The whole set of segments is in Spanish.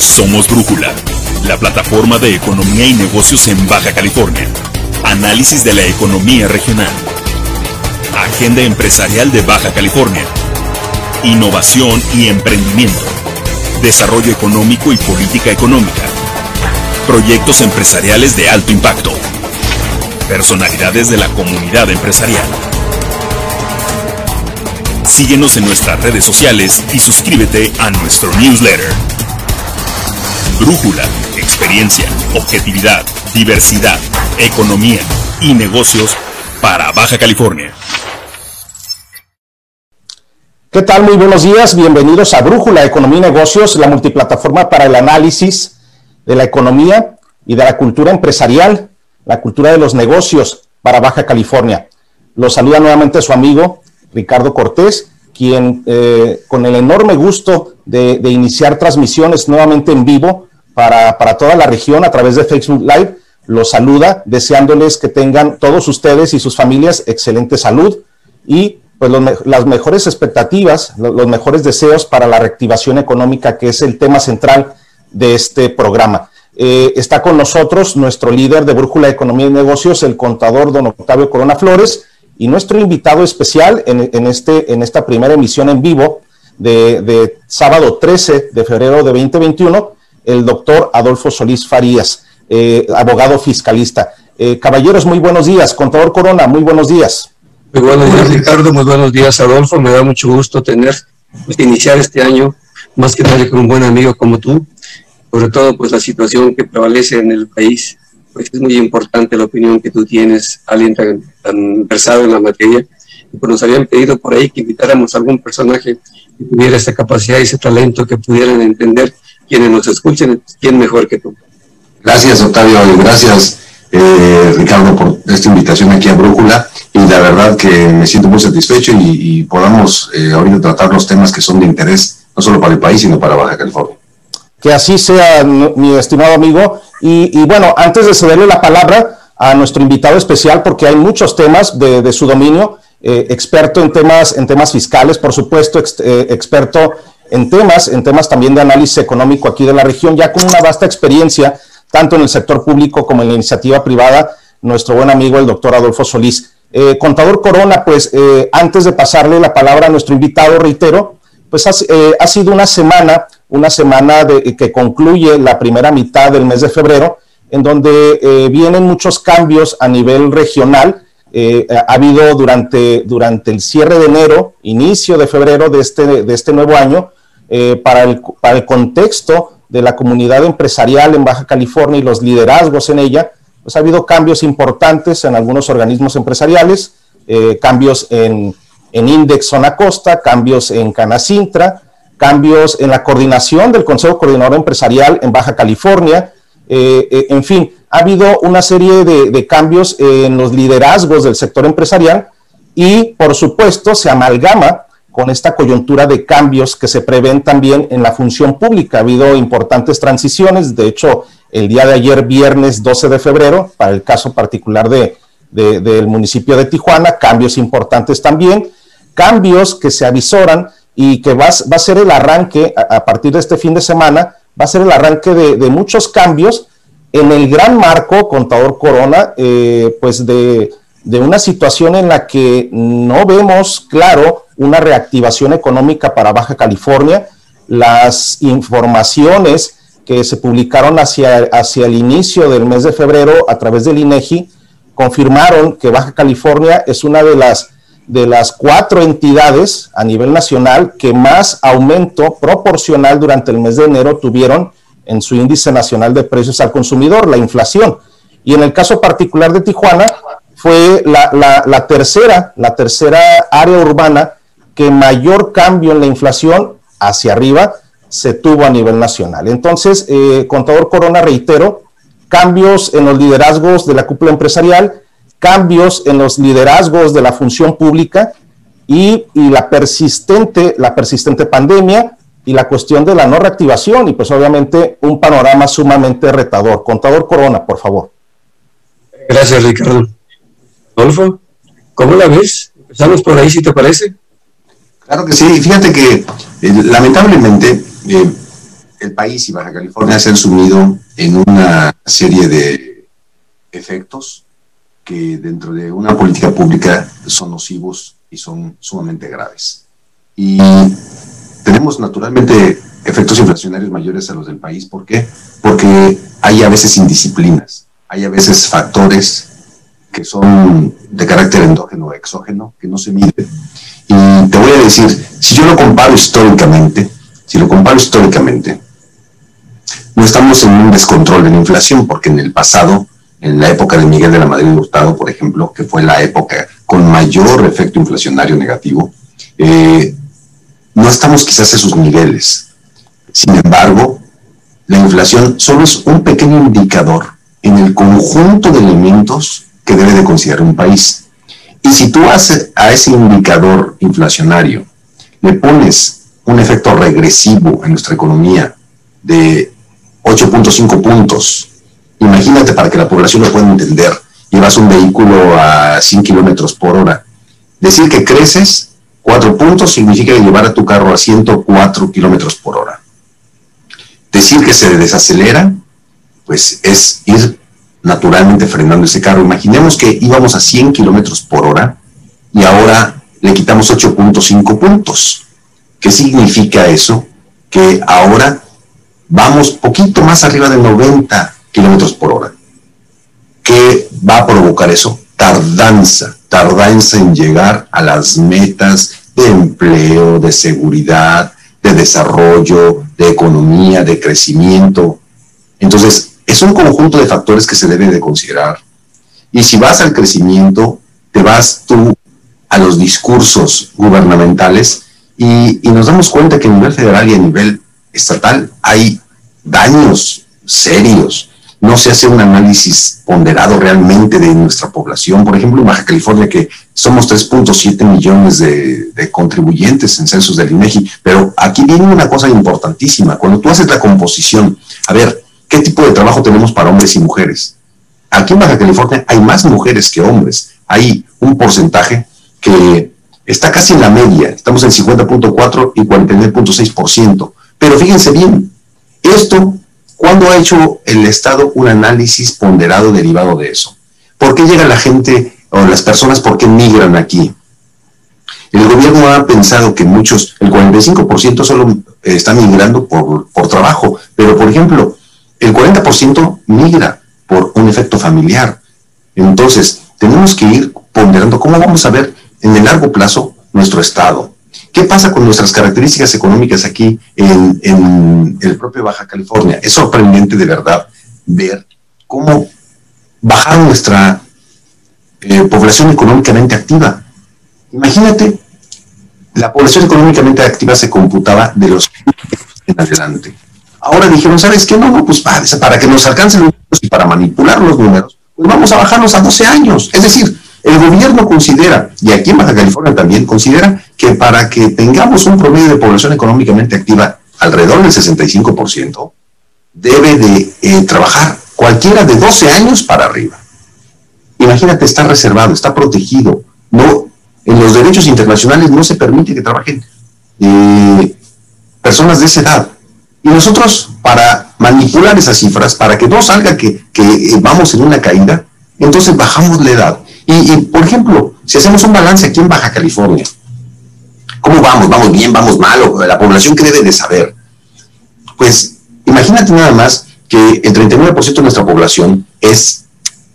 Somos Brújula, la plataforma de economía y negocios en Baja California. Análisis de la economía regional. Agenda empresarial de Baja California. Innovación y emprendimiento. Desarrollo económico y política económica. Proyectos empresariales de alto impacto. Personalidades de la comunidad empresarial. Síguenos en nuestras redes sociales y suscríbete a nuestro newsletter. Brújula, experiencia, objetividad, diversidad, economía y negocios para Baja California. ¿Qué tal? Muy buenos días. Bienvenidos a Brújula, Economía y Negocios, la multiplataforma para el análisis de la economía y de la cultura empresarial, la cultura de los negocios para Baja California. Los saluda nuevamente su amigo Ricardo Cortés, quien eh, con el enorme gusto de, iniciar transmisiones nuevamente en vivo para, para, toda la región a través de Facebook Live, los saluda deseándoles que tengan todos ustedes y sus familias excelente salud y pues los, las mejores expectativas, los, mejores deseos para la reactivación económica, que es el tema central de este programa. Eh, está con nosotros nuestro líder de Brújula Economía y Negocios, el contador don Octavio Corona Flores, y nuestro invitado especial en, en, este, en esta primera emisión en vivo de, de, sábado 13 de febrero de 2021, el doctor Adolfo Solís Farías, eh, abogado fiscalista. Eh, caballeros, muy buenos días. Contador Corona, muy buenos días. Muy buenos días, Ricardo. Muy buenos días, Adolfo. Me da mucho gusto tener, iniciar este año, más que nada con un buen amigo como tú. Sobre todo, pues, la situación que prevalece en el país pues es muy importante la opinión que tú tienes, alguien tan, tan versado en la materia. Y pues nos habían pedido por ahí que invitáramos a algún personaje que tuviera esa capacidad y ese talento que pudieran entender quienes nos escuchen, quién mejor que tú. Gracias, Octavio, y gracias, eh, Ricardo, por esta invitación aquí a Brújula. Y la verdad que me siento muy satisfecho y, y podamos eh, ahorita tratar los temas que son de interés, no solo para el país, sino para Baja California. Que así sea, mi estimado amigo. Y, bueno, antes de cederle la palabra a nuestro invitado especial, porque hay muchos temas de, su dominio, eh, experto en temas, en temas fiscales, por supuesto, eh, experto en temas, en temas también de análisis económico aquí de la región, ya con una vasta experiencia, tanto en el sector público como en la iniciativa privada, nuestro buen amigo el doctor Adolfo Solís. Eh, contador Corona, pues antes de pasarle la palabra a nuestro invitado, reitero, pues ha sido una semana una semana de, que concluye la primera mitad del mes de febrero, en donde eh, vienen muchos cambios a nivel regional. Eh, ha habido durante, durante el cierre de enero, inicio de febrero de este, de este nuevo año, eh, para, el, para el contexto de la comunidad empresarial en Baja California y los liderazgos en ella, pues ha habido cambios importantes en algunos organismos empresariales, cambios en, en Index Zona Costa, cambios en Canacintra, cambios en la coordinación del Consejo Coordinador Empresarial en Baja California, eh, eh, en fin, ha habido una serie de, cambios en los liderazgos del sector empresarial y, por supuesto, se amalgama con esta coyuntura de cambios que se prevén también en la función pública. Ha habido importantes transiciones, de hecho, el día de ayer, viernes 12 de febrero, para el caso particular de, del municipio de Tijuana, cambios importantes también, cambios que se avisoran y que va, va, a ser el arranque, a, partir de este fin de semana, va a ser el arranque de, muchos cambios en el gran marco, contador Corona, eh, pues de, de, una situación en la que no vemos claro una reactivación económica para Baja California. Las informaciones que se publicaron hacia, hacia el inicio del mes de febrero a través del INEGI confirmaron que Baja California es una de las de las cuatro entidades a nivel nacional que más aumento proporcional durante el mes de enero tuvieron en su índice nacional de precios al consumidor, la inflación. Y en el caso particular de Tijuana, fue la, la, tercera, la tercera área urbana que mayor cambio en la inflación hacia arriba se tuvo a nivel nacional. Entonces, eh, contador Corona, reitero, cambios en los liderazgos de la cúpula empresarial, cambios en los liderazgos de la función pública y, y, la, persistente, la persistente pandemia y la cuestión de la no reactivación y pues obviamente un panorama sumamente retador. Contador Corona, por favor. Gracias, Ricardo. Adolfo, ¿cómo la ves? Empezamos por ahí, si te parece. Claro que sí. Fíjate que eh, lamentablemente eh, el país y Baja California se han sumido en una serie de efectos que dentro de una política pública son nocivos y son sumamente graves. Y tenemos naturalmente efectos inflacionarios mayores a los del país. ¿Por qué? Porque hay a veces indisciplinas, hay a veces factores que son de carácter endógeno o exógeno que no se miden. Y te voy a decir, si yo lo comparo históricamente, si lo comparo históricamente, no estamos en un descontrol de la inflación, porque en el pasado, en la época de Miguel de la Madrid Hurtado, por ejemplo, que fue la época con mayor efecto inflacionario negativo, eh, no estamos quizás a esos niveles. Sin embargo, la inflación solo es un pequeño indicador en el conjunto de elementos que debe de considerar un país. Y si tú haces a ese indicador inflacionario le pones un efecto regresivo en nuestra economía de 8.5 puntos, imagínate para que la población lo pueda entender, llevas un vehículo a 100 kilómetros por hora. Decir que creces 4 puntos significa llevar a tu carro a 104 kilómetros por hora. Decir que se desacelera, pues es ir naturalmente frenando ese carro. Imaginemos que íbamos a 100 kilómetros por hora y ahora le quitamos 8.5 puntos. ¿Qué significa eso? Que ahora vamos poquito más arriba de 90 kilómetros por hora. ¿Qué va a provocar eso? Tardanza, tardanza en llegar a las metas de empleo, de seguridad, de desarrollo, de economía, de crecimiento. Entonces, es un conjunto de factores que se debe de considerar. Y si vas al crecimiento, te vas tú a los discursos gubernamentales y, nos damos cuenta que a nivel federal y a nivel estatal hay daños serios. No se hace un análisis ponderado realmente de nuestra población. Por ejemplo, en Baja California, que somos 3.7 millones de, contribuyentes en censos del INEGI, pero aquí viene una cosa importantísima. Cuando tú haces la composición, a ver, qué tipo de trabajo tenemos para hombres y mujeres. Aquí en Baja California hay más mujeres que hombres. Hay un porcentaje que está casi en la media. Estamos en 50.4 y 49.6%. Pero fíjense bien, esto, ¿cuándo ha hecho el Estado un análisis ponderado derivado de eso? ¿Por qué llega la gente o las personas, por qué migran aquí? El gobierno ha pensado que muchos, el 45% solo está migrando por, por trabajo, pero por ejemplo, el 40% migra por un efecto familiar. Entonces, tenemos que ir ponderando cómo vamos a ver en el largo plazo nuestro Estado. ¿Qué pasa con nuestras características económicas aquí en, el propio Baja California? Es sorprendente de verdad ver cómo bajaron nuestra eh, población económicamente activa. Imagínate, la población económicamente activa se computaba de los en adelante. Ahora dijeron, ¿sabes qué? No, no, pues para, que nos alcancen los números y para manipular los números, pues vamos a bajarlos a 12 años. Es decir, el gobierno considera, y aquí en Baja California también, considera que para que tengamos un promedio de población económicamente activa alrededor del 65%, debe de eh, trabajar cualquiera de 12 años para arriba. Imagínate, está reservado, está protegido. No, en los derechos internacionales no se permite que trabajen eh, personas de esa edad. Y nosotros, para manipular esas cifras, para que no salga que, eh, vamos en una caída, entonces bajamos la edad. Y, por ejemplo, si hacemos un balance aquí en Baja California, ¿cómo vamos? ¿Vamos bien? ¿Vamos mal? la población que debe de saber. Pues imagínate nada más que el 39% de nuestra población es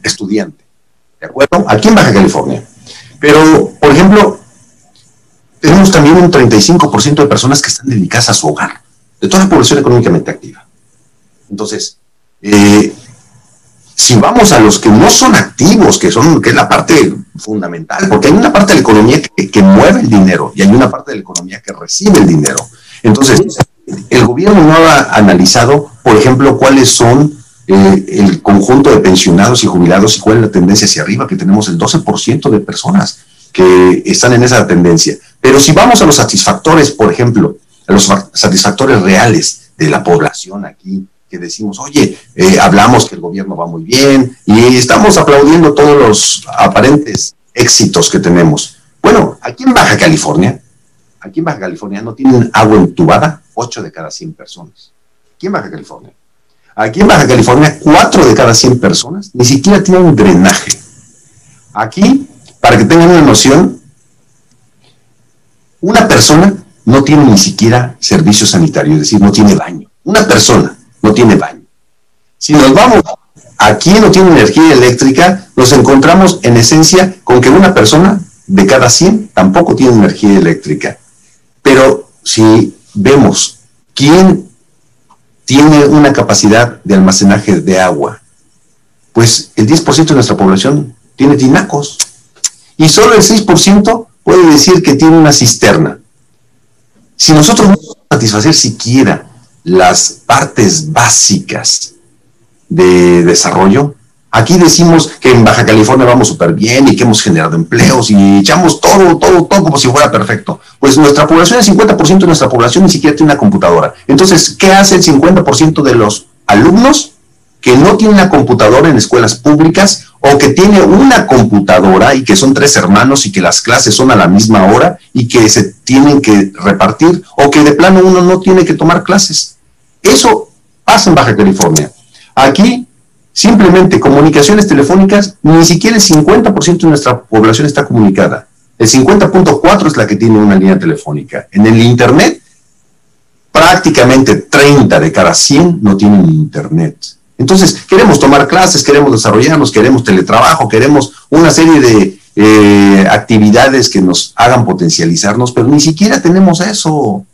estudiante. ¿De acuerdo? Aquí en Baja California. Pero, por ejemplo, tenemos también un 35% de personas que están dedicadas a su hogar de toda la población económicamente activa. Entonces, eh, si vamos a los que no son activos, que son que es la parte fundamental, porque hay una parte de la economía que, mueve el dinero y hay una parte de la economía que recibe el dinero. Entonces, el gobierno no ha analizado, por ejemplo, cuáles son eh, el conjunto de pensionados y jubilados y cuál es la tendencia hacia arriba, que tenemos el 12% de personas que están en esa tendencia. Pero si vamos a los satisfactores, por ejemplo, los satisfactores reales de la población aquí, decimos, oye, eh, hablamos que el gobierno va muy bien y estamos aplaudiendo todos los aparentes éxitos que tenemos. Bueno, aquí en Baja California, aquí en Baja California no tienen agua entubada 8 de cada 100 personas. aquí en Baja California. Aquí en Baja California, 4 de cada 100 personas ni siquiera tienen drenaje. Aquí, para que tengan una noción, una persona no tiene ni siquiera servicio sanitario, es decir, no tiene baño. Una persona no tiene baño. Si nos vamos aquí no tiene energía eléctrica, nos encontramos en esencia con que una persona de cada 100 tampoco tiene energía eléctrica. Pero si vemos quién tiene una capacidad de almacenaje de agua, pues el 10% de nuestra población tiene tinacos y solo el 6% puede decir que tiene una cisterna. Si nosotros no satisfacer siquiera las partes básicas de desarrollo, aquí decimos que en Baja California vamos súper bien y que hemos generado empleos y echamos todo, todo, todo como si fuera perfecto. Pues nuestra población, el 50% de nuestra población ni siquiera tiene una computadora. Entonces, ¿qué hace el 50% de los alumnos que no tienen una computadora en escuelas públicas o que tiene una computadora y que son tres hermanos y que las clases son a la misma hora y que se tienen que repartir o que de plano uno no tiene que tomar clases? Eso pasa en Baja California. Aquí, simplemente comunicaciones telefónicas, ni siquiera el 50% de nuestra población está comunicada. El 50.4 es la que tiene una línea telefónica. En el Internet, prácticamente 30 de cada 100 no tienen Internet. Entonces, queremos tomar clases, queremos desarrollarnos, queremos teletrabajo, queremos una serie de eh, actividades que nos hagan potencializarnos, pero ni siquiera tenemos eso.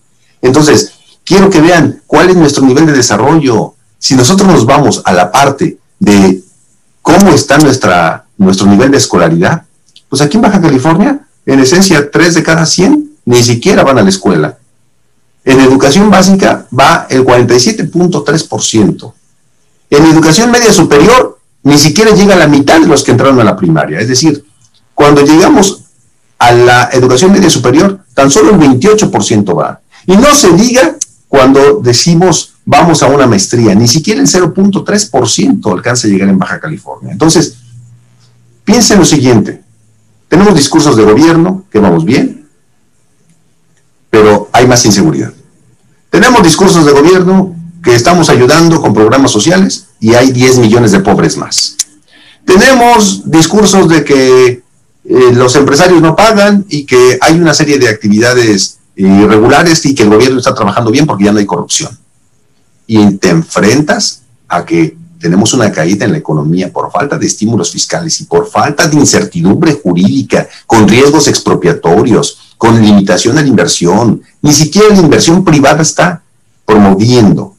Entonces, quiero que vean cuál es nuestro nivel de desarrollo, si nosotros nos vamos a la parte de cómo está nuestra, nuestro nivel de escolaridad, pues aquí en Baja California, en esencia, 3 de cada 100 ni siquiera van a la escuela. En educación básica va el 47.3%. En educación media superior, ni siquiera llega a la mitad de los que entraron a la primaria. Es decir, cuando llegamos a la educación media superior, tan solo el 28% va. Y no se diga cuando decimos vamos a una maestría, ni siquiera el 0.3% alcanza a llegar en Baja California. Entonces, piensen lo siguiente, tenemos discursos de gobierno que vamos bien, pero hay más inseguridad. Tenemos discursos de gobierno que estamos ayudando con programas sociales y hay 10 millones de pobres más. Tenemos discursos de que eh, los empresarios no pagan y que hay una serie de actividades irregulares y que el gobierno está trabajando bien porque ya no hay corrupción. Y te enfrentas a que tenemos una caída en la economía por falta de estímulos fiscales y por falta de incertidumbre jurídica, con riesgos expropiatorios, con limitación a la inversión. Ni siquiera la inversión privada está promoviendo.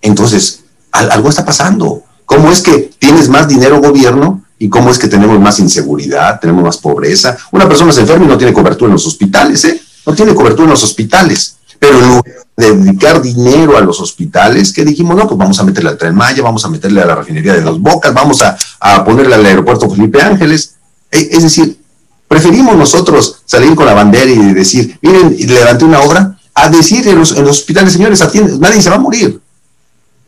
Entonces, algo está pasando. ¿Cómo es que tienes más dinero gobierno y cómo es que tenemos más inseguridad, tenemos más pobreza? Una persona se enferma y no tiene cobertura en los hospitales, ¿eh? No tiene cobertura en los hospitales. Pero en lugar de dedicar dinero a los hospitales, que dijimos, no, pues vamos a meterle al Tren Maya, vamos a meterle a la refinería de Dos Bocas, vamos a, ponerle al aeropuerto Felipe Ángeles. E, es decir, preferimos nosotros salir con la bandera y decir, miren, levanté una obra, a decir en los, hospitales, señores, atienden, nadie se va a morir.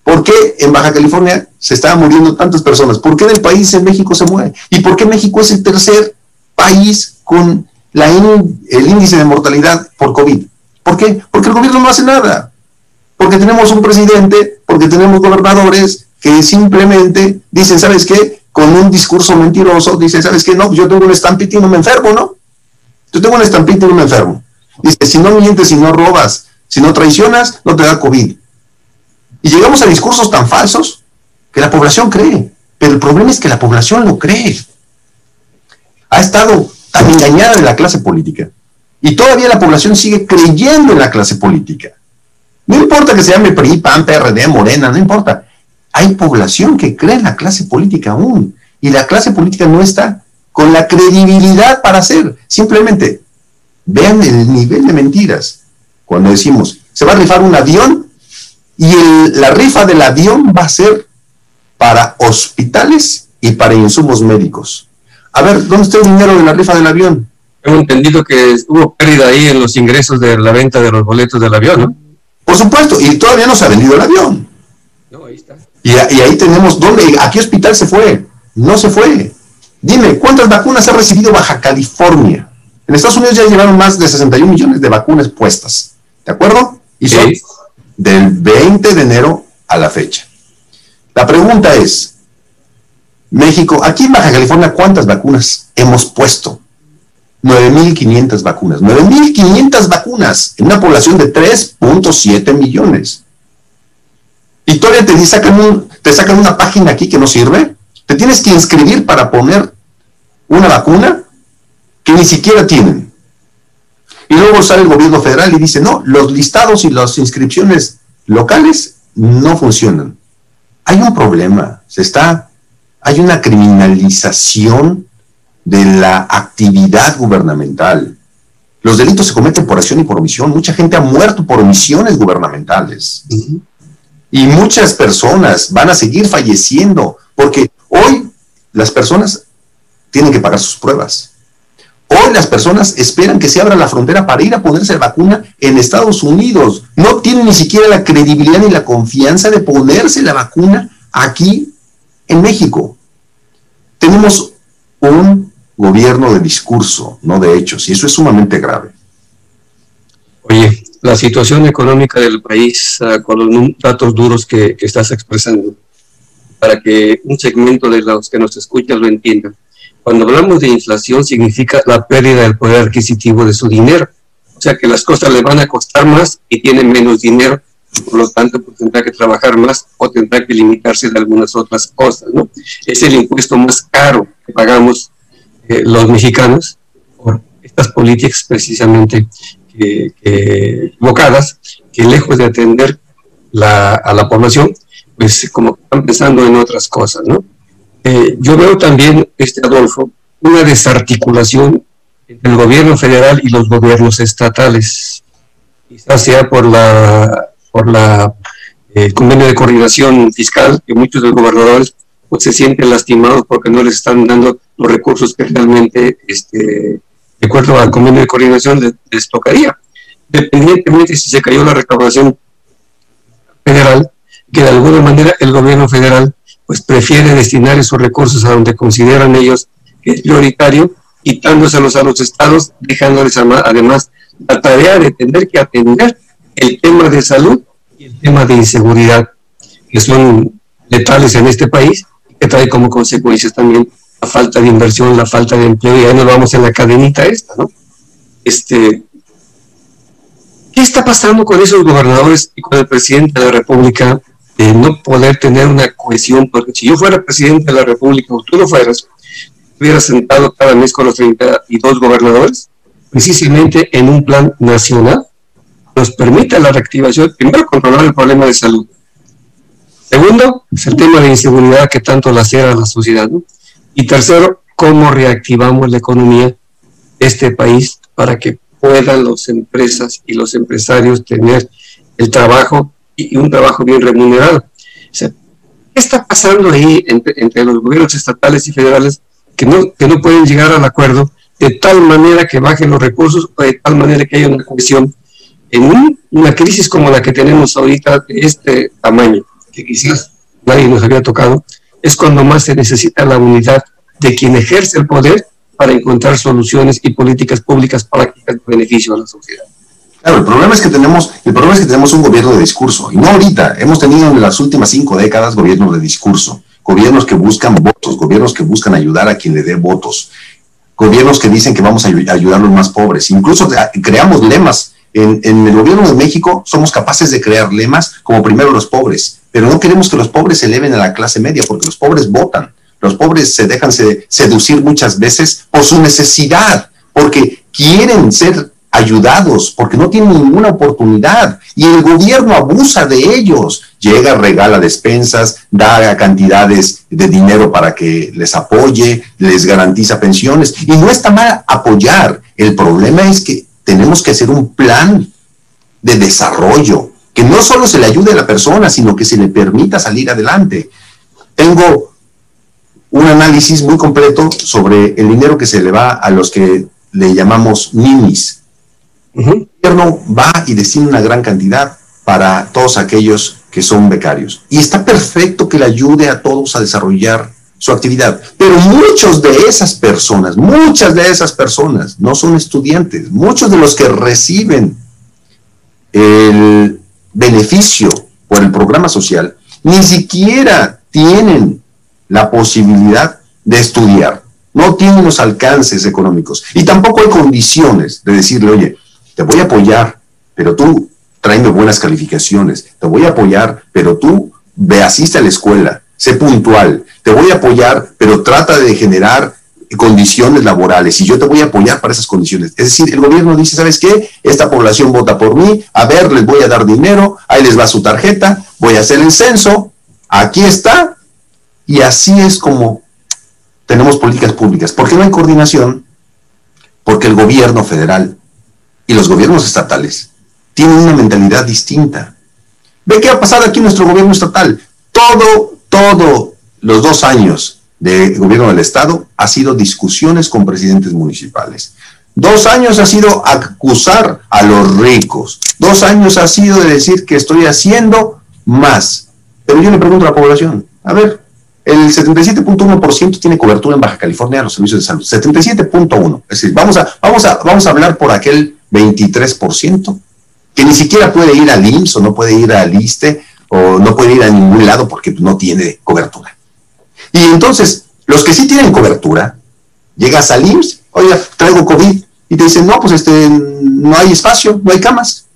¿Por qué en Baja California se estaban muriendo tantas personas? ¿Por qué en el país en México se muere? ¿Y por qué México es el tercer país con el índice de mortalidad por COVID. ¿Por qué? Porque el gobierno no hace nada. Porque tenemos un presidente, porque tenemos gobernadores que simplemente dicen, ¿sabes qué? Con un discurso mentiroso, dicen, ¿sabes qué? No, yo tengo un estampito y no me enfermo, ¿no? Yo tengo un estampito y no me enfermo. Dice, si no mientes, si no robas, si no traicionas, no te da COVID. Y llegamos a discursos tan falsos que la población cree. Pero el problema es que la población lo cree. Ha estado tan engañada de la clase política. Y todavía la población sigue creyendo en la clase política. No importa que se llame PRI, PAN, PRD, Morena, no importa. Hay población que cree en la clase política aún. Y la clase política no está con la credibilidad para hacer. Simplemente vean el nivel de mentiras. Cuando decimos, se va a rifar un avión y la rifa del avión va a ser para hospitales y para insumos médicos. A ver, ¿dónde está el dinero de la rifa del avión? Tengo entendido que hubo pérdida ahí en los ingresos de la venta de los boletos del avión, ¿no? Por supuesto, y todavía no se ha vendido el avión. No, ahí está. Y, ahí tenemos, ¿dónde? ¿A qué hospital se fue? No se fue. Dime, ¿cuántas vacunas ha recibido Baja California? En Estados Unidos ya llevaron más de 61 millones de vacunas puestas. ¿De acuerdo? Y son del 20 de enero a la fecha. La pregunta es, México, aquí en Baja California, ¿cuántas vacunas hemos puesto? 9.500 vacunas. 9.500 vacunas en una población de 3.7 millones. Y todavía te sacan, te sacan una página aquí que no sirve. Te tienes que inscribir para poner una vacuna que ni siquiera tienen. Y luego sale el gobierno federal y dice, no, los listados y las inscripciones locales no funcionan. Hay un problema, se está, hay una criminalización de la actividad gubernamental. Los delitos se cometen por acción y por omisión. Mucha gente ha muerto por omisiones gubernamentales. Y muchas personas van a seguir falleciendo porque hoy las personas tienen que pagar sus pruebas. Hoy las personas esperan que se abra la frontera para ir a ponerse la vacuna en Estados Unidos. No tienen ni siquiera la credibilidad ni la confianza de ponerse la vacuna aquí en México. Tenemos un gobierno de discurso, no de hechos, y eso es sumamente grave. Oye, la situación económica del país, uh, con los datos duros que, que, estás expresando, para que un segmento de los que nos escuchan lo entienda. Cuando hablamos de inflación, significa la pérdida del poder adquisitivo de su dinero. O sea que las cosas le van a costar más y tienen menos dinero, por lo tanto pues, tendrá que trabajar más o tendrá que limitarse de algunas otras cosas. ¿no? Es el impuesto más caro que pagamos eh, los mexicanos por estas políticas precisamente que, equivocadas, que lejos de atender a la población, pues como están pensando en otras cosas, ¿no? Eh, yo veo también, este Adolfo, una desarticulación entre el gobierno federal y los gobiernos estatales, quizás sea por la por la el eh, convenio de coordinación fiscal que muchos de los gobernadores pues se sienten lastimados porque no les están dando los recursos que realmente, este, de acuerdo al convenio de coordinación, les, tocaría. Dependientemente si se cayó la recaudación federal, que de alguna manera el gobierno federal pues prefiere destinar esos recursos a donde consideran ellos que es prioritario, quitándoselos a los estados, dejándoles además la tarea de tener que atender el tema de salud el tema de inseguridad, que son letales en este país que trae como consecuencias también la falta de inversión, la falta de empleo, y ahí nos vamos en la cadenita esta, ¿no? Este, ¿Qué está pasando con esos gobernadores y con el presidente de la República de no poder tener una cohesión? Porque si yo fuera presidente de la República o tú lo fueras, hubiera sentado cada mes con los 32 gobernadores, precisamente en un plan nacional, nos permite la reactivación, primero controlar el problema de salud, Segundo, es el tema de inseguridad que tanto lacera a la sociedad. Y tercero, cómo reactivamos la economía de este país para que puedan las empresas y los empresarios tener el trabajo y un trabajo bien remunerado. ¿Qué está pasando ahí entre, los gobiernos estatales y federales que no, que no pueden llegar al acuerdo de tal manera que bajen los recursos o de tal manera que haya una cohesión en una crisis como la que tenemos ahorita de este tamaño? que quizás nadie nos había tocado, es cuando más se necesita la unidad de quien ejerce el poder para encontrar soluciones y políticas públicas para que beneficio a la sociedad. Claro, el problema es que tenemos, el problema es que tenemos un gobierno de discurso, y no ahorita, hemos tenido en las últimas cinco décadas gobiernos de discurso, gobiernos que buscan votos, gobiernos que buscan ayudar a quien le dé votos, gobiernos que dicen que vamos a ayudar a los más pobres, incluso creamos lemas. En, el gobierno de México somos capaces de crear lemas como primero los pobres, pero no queremos que los pobres se eleven a la clase media, porque los pobres votan. Los pobres se dejan seducir muchas veces por su necesidad, porque quieren ser ayudados, porque no tienen ninguna oportunidad. Y el gobierno abusa de ellos. Llega, regala despensas, da cantidades de dinero para que les apoye, les garantiza pensiones. Y no está mal apoyar. El problema es que tenemos que hacer un plan de desarrollo que no solo se le ayude a la persona, sino que se le permita salir adelante. Tengo un análisis muy completo sobre el dinero que se le va a los que le llamamos ninis. El gobierno va y destina una gran cantidad para todos aquellos que son becarios. Y está perfecto que le ayude a todos a desarrollar su actividad. Pero muchos de esas personas, muchas de esas personas no son estudiantes. Muchos de los que reciben el beneficio por el programa social, ni siquiera tienen la posibilidad de estudiar, no tienen los alcances económicos y tampoco hay condiciones de decirle, oye, te voy a apoyar, pero tú tráeme buenas calificaciones, te voy a apoyar, pero tú ve, asiste a la escuela, sé puntual, te voy a apoyar, pero trata de generar condiciones laborales y yo te voy a apoyar para esas condiciones. Es decir, el gobierno dice, ¿sabes qué? Esta población vota por mí, a ver, les voy a dar dinero, ahí les va su tarjeta, voy a hacer el censo, aquí está, y así es como tenemos políticas públicas. ¿Por qué no hay coordinación? Porque el gobierno federal y los gobiernos estatales tienen una mentalidad distinta. Ve qué ha pasado aquí en nuestro gobierno estatal. Todo, todo los dos años de gobierno del Estado ha sido discusiones con presidentes municipales. Dos años ha sido acusar a los ricos. Dos años ha sido de decir que estoy haciendo más. Pero yo le pregunto a la población, a ver, el 77.1% tiene cobertura en Baja California de los servicios de salud. 77.1. Es decir, vamos a, vamos, a, vamos a hablar por aquel 23% que ni siquiera puede ir al IMSS o no puede ir al ISTE o no puede ir a ningún lado porque no tiene cobertura. Y entonces, los que sí tienen cobertura, llegas al IMSS, oiga, traigo COVID, y te dicen, no, pues este, no hay espacio, no hay camas.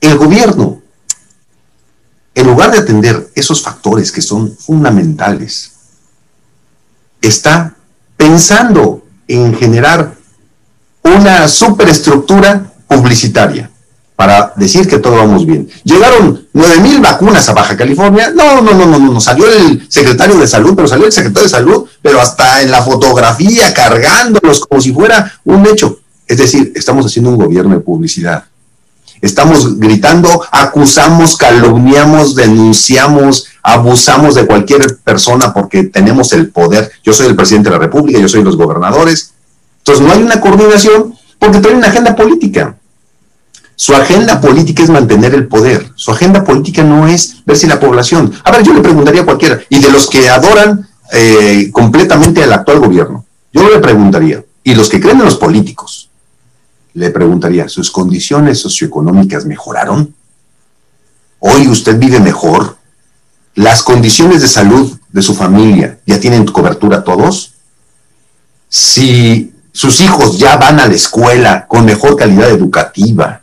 El gobierno, en lugar de atender esos factores que son fundamentales, está pensando en generar una superestructura publicitaria para decir que todo vamos bien. Llegaron 9000 vacunas a Baja California. No, no, no, no, no, salió el secretario de salud, pero salió el secretario de salud, pero hasta en la fotografía cargándolos como si fuera un hecho. Es decir, estamos haciendo un gobierno de publicidad. Estamos gritando, acusamos, calumniamos, denunciamos, abusamos de cualquier persona porque tenemos el poder. Yo soy el presidente de la República, yo soy los gobernadores. Entonces no hay una coordinación porque trae una agenda política. Su agenda política es mantener el poder. Su agenda política no es ver si la población. A ver, yo le preguntaría a cualquiera, y de los que adoran eh, completamente al actual gobierno, yo le preguntaría, y los que creen en los políticos, le preguntaría, ¿sus condiciones socioeconómicas mejoraron? ¿Hoy usted vive mejor? ¿Las condiciones de salud de su familia ya tienen cobertura todos? Si sus hijos ya van a la escuela con mejor calidad educativa,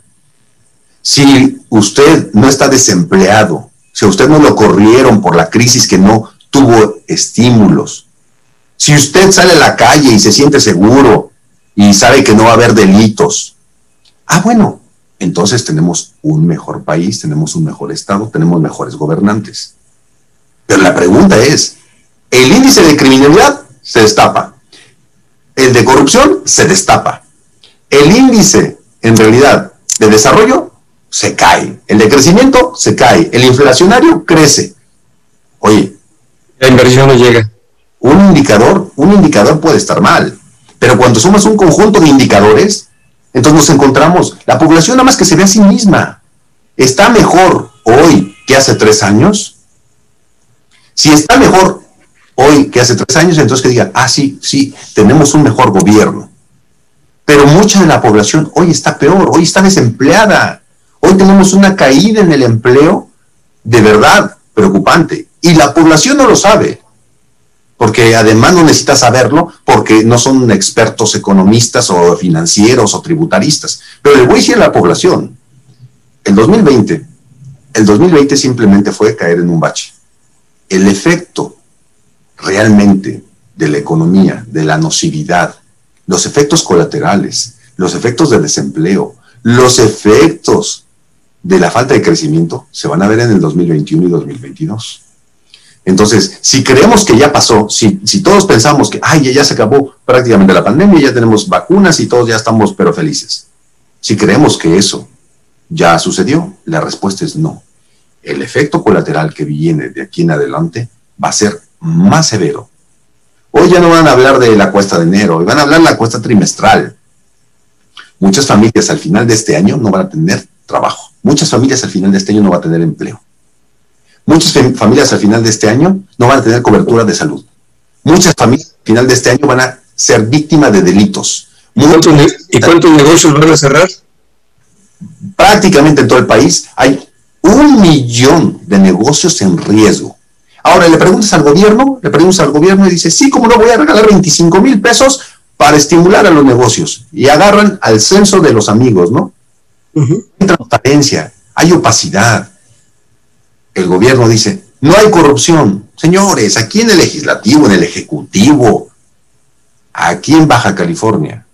si usted no está desempleado, si a usted no lo corrieron por la crisis que no tuvo estímulos, si usted sale a la calle y se siente seguro y sabe que no va a haber delitos, ah, bueno, entonces tenemos un mejor país, tenemos un mejor Estado, tenemos mejores gobernantes. Pero la pregunta es, el índice de criminalidad se destapa, el de corrupción se destapa, el índice en realidad de desarrollo se cae. El de crecimiento se cae. El inflacionario crece. Oye. La inversión no llega. Un indicador, un indicador puede estar mal. Pero cuando sumas un conjunto de indicadores, entonces nos encontramos, la población nada más que se ve a sí misma. ¿Está mejor hoy que hace tres años? Si está mejor hoy que hace tres años, entonces que digan, ah, sí, sí, tenemos un mejor gobierno. Pero mucha de la población hoy está peor, hoy está desempleada. Hoy tenemos una caída en el empleo de verdad preocupante y la población no lo sabe, porque además no necesita saberlo porque no son expertos economistas o financieros o tributaristas. Pero le voy a decir a la población, el 2020, el 2020 simplemente fue caer en un bache. El efecto realmente de la economía, de la nocividad, los efectos colaterales, los efectos de desempleo, los efectos de la falta de crecimiento se van a ver en el 2021 y 2022. Entonces, si creemos que ya pasó, si, si todos pensamos que, ay, ya se acabó prácticamente la pandemia, ya tenemos vacunas y todos ya estamos pero felices. Si creemos que eso ya sucedió, la respuesta es no. El efecto colateral que viene de aquí en adelante va a ser más severo. Hoy ya no van a hablar de la cuesta de enero, hoy van a hablar de la cuesta trimestral. Muchas familias al final de este año no van a tener trabajo. Muchas familias al final de este año no van a tener empleo. Muchas familias al final de este año no van a tener cobertura de salud. Muchas familias al final de este año van a ser víctimas de delitos. ¿Y cuántos, negocios van a cerrar? prácticamente en todo el país hay un millón de negocios en riesgo. Ahora le preguntas al gobierno, le preguntas al gobierno y dice, sí, como no voy a regalar 25 mil pesos para estimular a los negocios. Y agarran al censo de los amigos, ¿no? Hay transparencia, hay opacidad. El gobierno dice, no hay corrupción. Señores, aquí en el legislativo, en el ejecutivo, aquí en Baja California,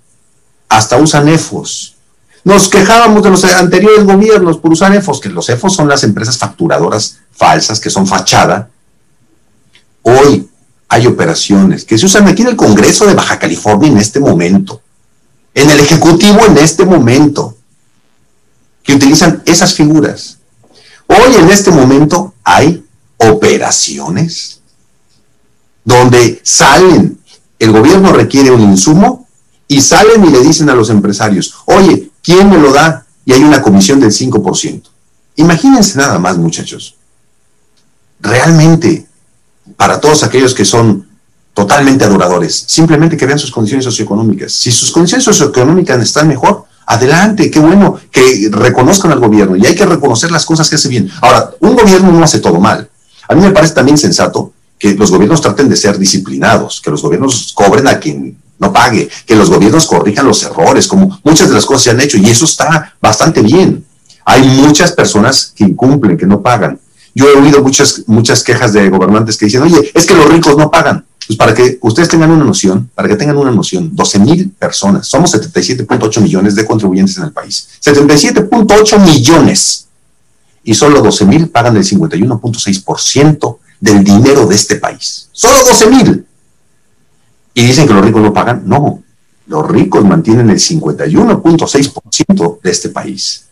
hasta usan EFOS. Nos quejábamos de los anteriores gobiernos por usar EFOS, que los EFOS son las empresas facturadoras falsas, que son fachada. Hoy hay operaciones que se usan aquí en el Congreso de Baja California en este momento, en el Ejecutivo en este momento, que utilizan esas figuras. Hoy en este momento hay operaciones donde salen, el gobierno requiere un insumo y salen y le dicen a los empresarios, oye, ¿quién me lo da? Y hay una comisión del 5%. Imagínense nada más, muchachos. Realmente, para todos aquellos que son totalmente adoradores, simplemente que vean sus condiciones socioeconómicas. Si sus condiciones socioeconómicas están mejor, adelante, qué bueno que reconozcan al gobierno y hay que reconocer las cosas que hace bien. Ahora, un gobierno no hace todo mal. A mí me parece también sensato que los gobiernos traten de ser disciplinados, que los gobiernos cobren a quien no pague, que los gobiernos corrijan los errores, como muchas de las cosas se han hecho, y eso está bastante bien. Hay muchas personas que incumplen, que no pagan. Yo he oído muchas, muchas quejas de gobernantes que dicen, oye, es que los ricos no pagan. Pues para que ustedes tengan una noción, para que tengan una noción, 12 mil personas, somos 77.8 millones de contribuyentes en el país. 77.8 millones. Y solo 12 mil pagan el 51.6% del dinero de este país. Solo 12 mil. Y dicen que los ricos no pagan. No, los ricos mantienen el 51.6% de este país.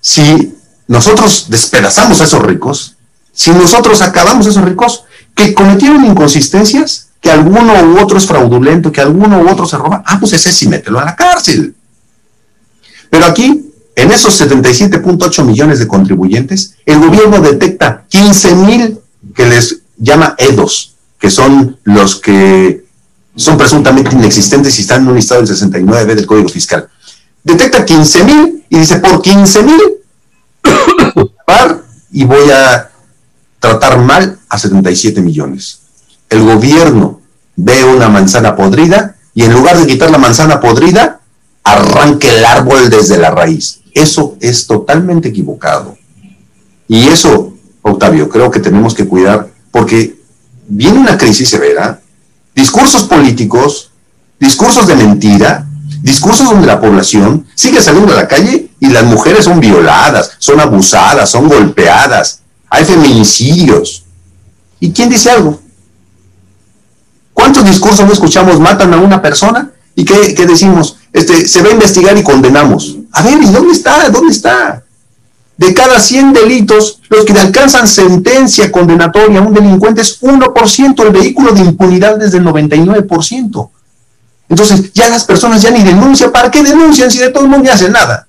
Si nosotros despedazamos a esos ricos, si nosotros acabamos a esos ricos que cometieron inconsistencias, que alguno u otro es fraudulento, que alguno u otro se roba, ah, pues ese sí mételo a la cárcel. Pero aquí, en esos 77.8 millones de contribuyentes, el gobierno detecta 15 mil que les llama EDOS, que son los que son presuntamente inexistentes y están en un listado del 69 del Código Fiscal. Detecta 15 mil y dice, por 15 mil y voy a tratar mal a 77 millones. El gobierno ve una manzana podrida y en lugar de quitar la manzana podrida, arranque el árbol desde la raíz. Eso es totalmente equivocado. Y eso, Octavio, creo que tenemos que cuidar porque viene una crisis severa, discursos políticos, discursos de mentira, discursos donde la población sigue saliendo a la calle y las mujeres son violadas, son abusadas, son golpeadas, hay feminicidios. ¿Y quién dice algo? ¿Cuántos discursos no escuchamos matan a una persona? ¿Y qué, decimos? Este, se va a investigar y condenamos. A ver, ¿y dónde está? ¿Dónde está? De cada 100 delitos, los que alcanzan sentencia condenatoria a un delincuente es 1%, el vehículo de impunidad desde el 99%. Entonces, ya las personas ya ni denuncian. ¿Para qué denuncian si de todo el mundo no hacen nada?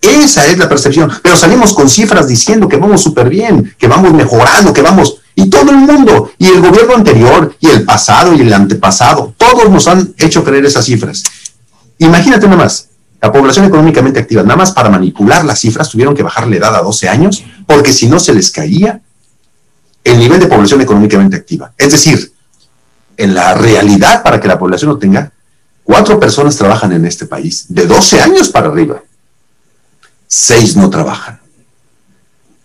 Esa es la percepción. Pero salimos con cifras diciendo que vamos súper bien, que vamos mejorando, que vamos... Y todo el mundo, y el gobierno anterior, y el pasado, y el antepasado, todos nos han hecho creer esas cifras. Imagínate nada más, la población económicamente activa, nada más para manipular las cifras, tuvieron que bajar la edad a 12 años, porque si no se les caía el nivel de población económicamente activa. Es decir, en la realidad, para que la población lo tenga, cuatro personas trabajan en este país, de 12 años para arriba. Seis no trabajan.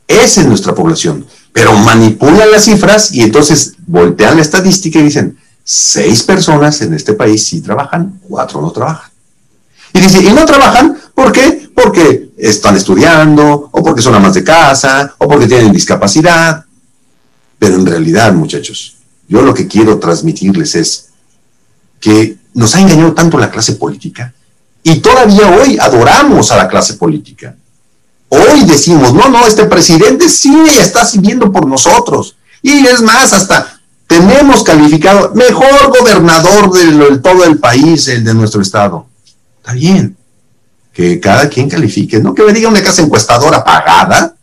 Esa es nuestra población. Pero manipulan las cifras y entonces voltean la estadística y dicen, seis personas en este país sí trabajan, cuatro no trabajan. Y dice, y no trabajan, ¿por qué? Porque están estudiando, o porque son amas de casa, o porque tienen discapacidad. Pero en realidad, muchachos, yo lo que quiero transmitirles es que nos ha engañado tanto la clase política y todavía hoy adoramos a la clase política. Hoy decimos, no, no, este presidente sí está sirviendo por nosotros. Y es más, hasta tenemos calificado mejor gobernador de todo el país, el de nuestro estado. Está bien, que cada quien califique, no que me diga una casa encuestadora pagada,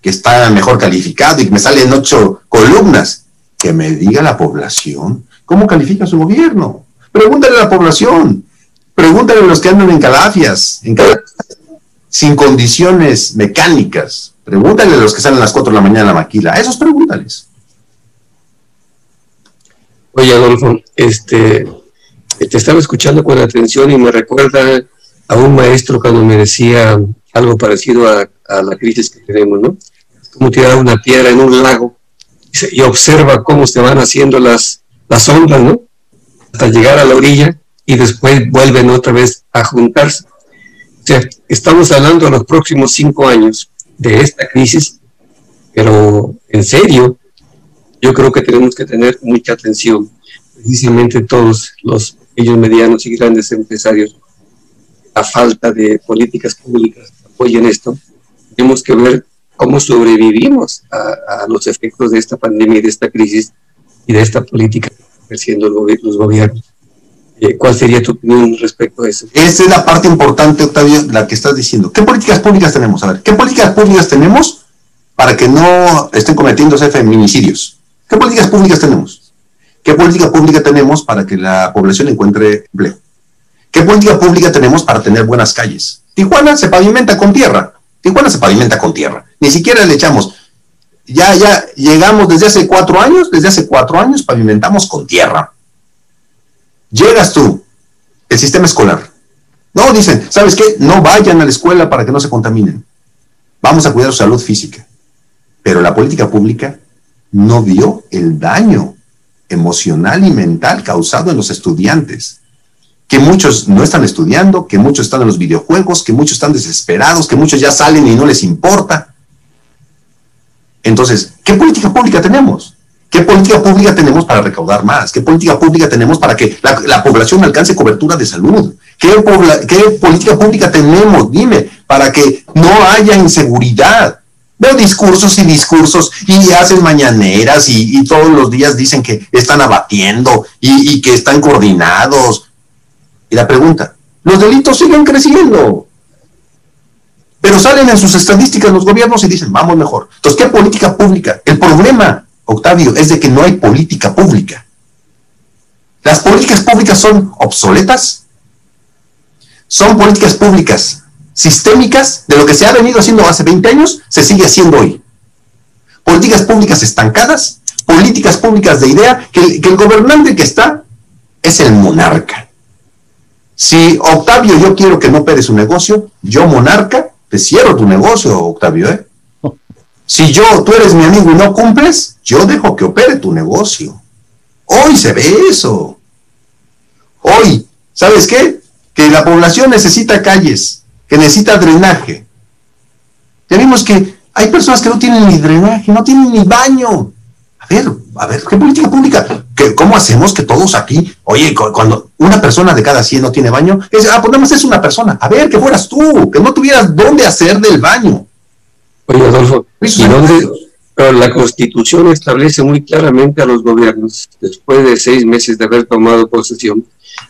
que está mejor calificado y que me salen ocho columnas que me diga la población cómo califica su gobierno. Pregúntale a la población, pregúntale a los que andan en calafias, en sin condiciones mecánicas. Pregúntale a los que salen a las 4 de la mañana en la maquila, a esos pregúntales. Oye, Adolfo, este, te estaba escuchando con atención y me recuerda a un maestro cuando me decía algo parecido a, la crisis que tenemos, ¿no? Es como tirar una piedra en un lago y, observa cómo se van haciendo las, las ondas, ¿no? Hasta llegar a la orilla y después vuelven otra vez a juntarse. O sea, estamos hablando de los próximos cinco años de esta crisis, pero en serio, yo creo que tenemos que tener mucha atención, precisamente todos los pequeños, medianos y grandes empresarios. La falta de políticas públicas que apoyen esto, tenemos que ver cómo sobrevivimos a, los efectos de esta pandemia y de esta crisis y de esta política que ejerciendo los gobiernos. Eh, ¿Cuál sería tu opinión respecto a eso? Esa es la parte importante, Octavio, la que estás diciendo. ¿Qué políticas públicas tenemos? A ver, ¿qué políticas públicas tenemos para que no estén cometiéndose feminicidios? ¿Qué políticas públicas tenemos? ¿Qué política pública tenemos para que la población encuentre empleo? ¿Qué política pública tenemos para tener buenas calles? Tijuana se pavimenta con tierra. Tijuana se pavimenta con tierra. Ni siquiera le echamos. Ya, ya llegamos desde hace cuatro años, desde hace cuatro años pavimentamos con tierra. Llegas tú, el sistema escolar. No, dicen, ¿sabes qué? No vayan a la escuela para que no se contaminen. Vamos a cuidar su salud física. Pero la política pública no vio el daño emocional y mental causado en los estudiantes. Que muchos no están estudiando, que muchos están en los videojuegos, que muchos están desesperados, que muchos ya salen y no les importa. Entonces, ¿qué política pública tenemos? ¿Qué política pública tenemos para recaudar más? ¿Qué política pública tenemos para que la, población alcance cobertura de salud? ¿Qué, ¿Qué política pública tenemos, dime, para que no haya inseguridad? Veo discursos y discursos y hacen mañaneras y, todos los días dicen que están abatiendo y, que están coordinados. Y la pregunta, los delitos siguen creciendo. Pero salen en sus estadísticas los gobiernos y dicen, vamos mejor. Entonces, ¿qué política pública? El problema, Octavio, es de que no hay política pública. Las políticas públicas son obsoletas. Son políticas públicas sistémicas de lo que se ha venido haciendo hace 20 años, se sigue haciendo hoy. Políticas públicas estancadas, políticas públicas de idea, que el, gobernante que está es el monarca. Si Octavio, yo quiero que no opere su negocio, yo monarca, te cierro tu negocio, Octavio, ¿eh? Si yo, tú eres mi amigo y no cumples, yo dejo que opere tu negocio. Hoy se ve eso. Hoy, ¿sabes qué? Que la población necesita calles, que necesita drenaje. Ya vimos que hay personas que no tienen ni drenaje, no tienen ni baño. A ver, a ver, ¿qué política pública? ¿Qué, ¿Cómo hacemos que todos aquí, oye, cuando una persona de cada 100 no tiene baño, es, ah, pues es una persona. A ver, que fueras tú, que no tuvieras dónde hacer del baño. Oye, Adolfo, ¿y dónde? Pero la Constitución establece muy claramente a los gobiernos, después de seis meses de haber tomado posesión,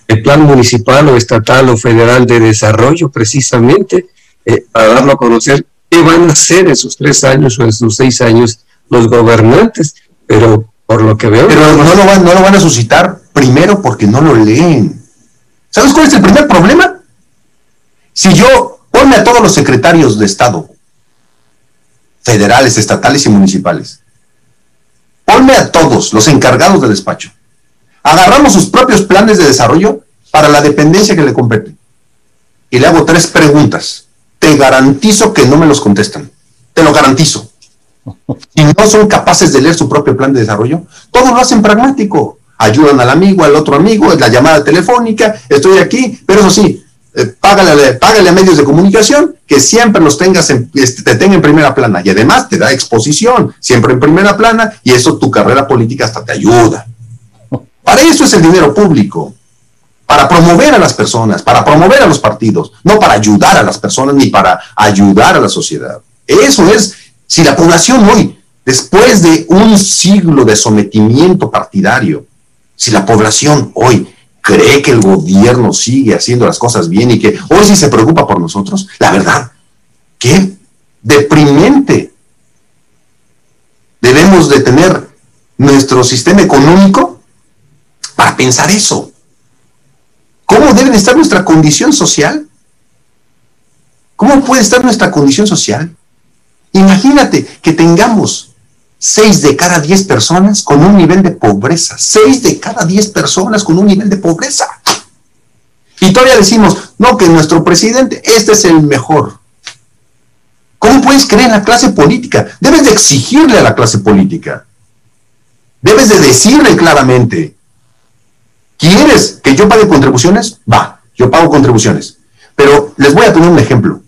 el plan municipal o estatal o federal de desarrollo precisamente eh, para darlo a conocer qué van a hacer en sus tres años o en sus seis años los gobernantes, pero por lo que veo... Pero no lo, van, no lo van a suscitar primero porque no lo leen. ¿Sabes cuál es el primer problema? Si yo ponme a todos los secretarios de Estado, federales, estatales y municipales, ponme a todos los encargados de despacho, agarramos sus propios planes de desarrollo para la dependencia que le compete. Y le hago tres preguntas. Te garantizo que no me los contestan. Te lo garantizo. Si no son capaces de leer su propio plan de desarrollo, todos lo hacen pragmático. Ayudan al amigo, al otro amigo, la llamada telefónica, estoy aquí, pero eso sí, eh, págale, págale, a medios de comunicación que siempre los tengas, este, te tenga en primera plana y además te da exposición, siempre en primera plana y eso tu carrera política hasta te ayuda. Para eso es el dinero público, para promover a las personas, para promover a los partidos, no para ayudar a las personas ni para ayudar a la sociedad. Eso es, si la población hoy, después de un siglo de sometimiento partidario, si la población hoy cree que el gobierno sigue haciendo las cosas bien y que hoy sí se preocupa por nosotros, la verdad, qué deprimente. Debemos de tener nuestro sistema económico para pensar eso. ¿Cómo debe estar nuestra condición social? ¿Cómo puede estar nuestra condición social? Imagínate que tengamos seis de cada diez personas con un nivel de pobreza. Seis de cada diez personas con un nivel de pobreza. Y todavía decimos, no, que nuestro presidente, este es el mejor. ¿Cómo puedes creer en la clase política? Debes de exigirle a la clase política. Debes de decirle claramente, ¿quieres que yo pague contribuciones? Va, yo pago contribuciones. Pero les voy a poner un ejemplo.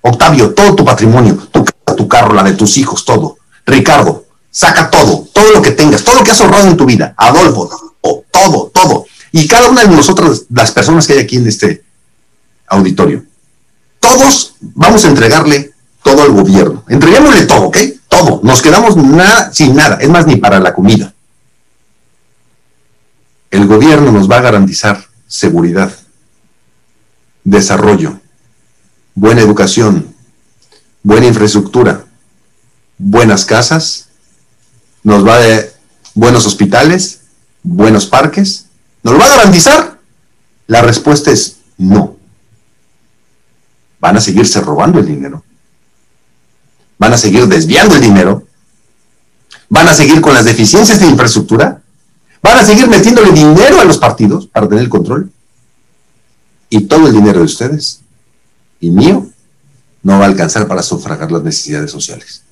Octavio, todo tu patrimonio, tu, tu carro, la de tus hijos, todo. Ricardo, saca todo, todo lo que tengas, todo lo que has ahorrado en tu vida. Adolfo, todo, todo. Y cada una de nosotras, las personas que hay aquí en este auditorio, todos vamos a entregarle todo al gobierno. Entreguémosle todo, ¿ok? todo, nos quedamos nada, sin nada, es más, ni para la comida. El gobierno nos va a garantizar seguridad, desarrollo, buena educación, buena infraestructura, buenas casas, nos va dar buenos hospitales, buenos parques, ¿nos lo va a garantizar? La respuesta es no. Van a seguirse robando el dinero van a seguir desviando el dinero, van a seguir con las deficiencias de infraestructura, van a seguir metiéndole dinero a los partidos para tener el control. Y todo el dinero de ustedes y mío no va a alcanzar para sufragar las necesidades sociales.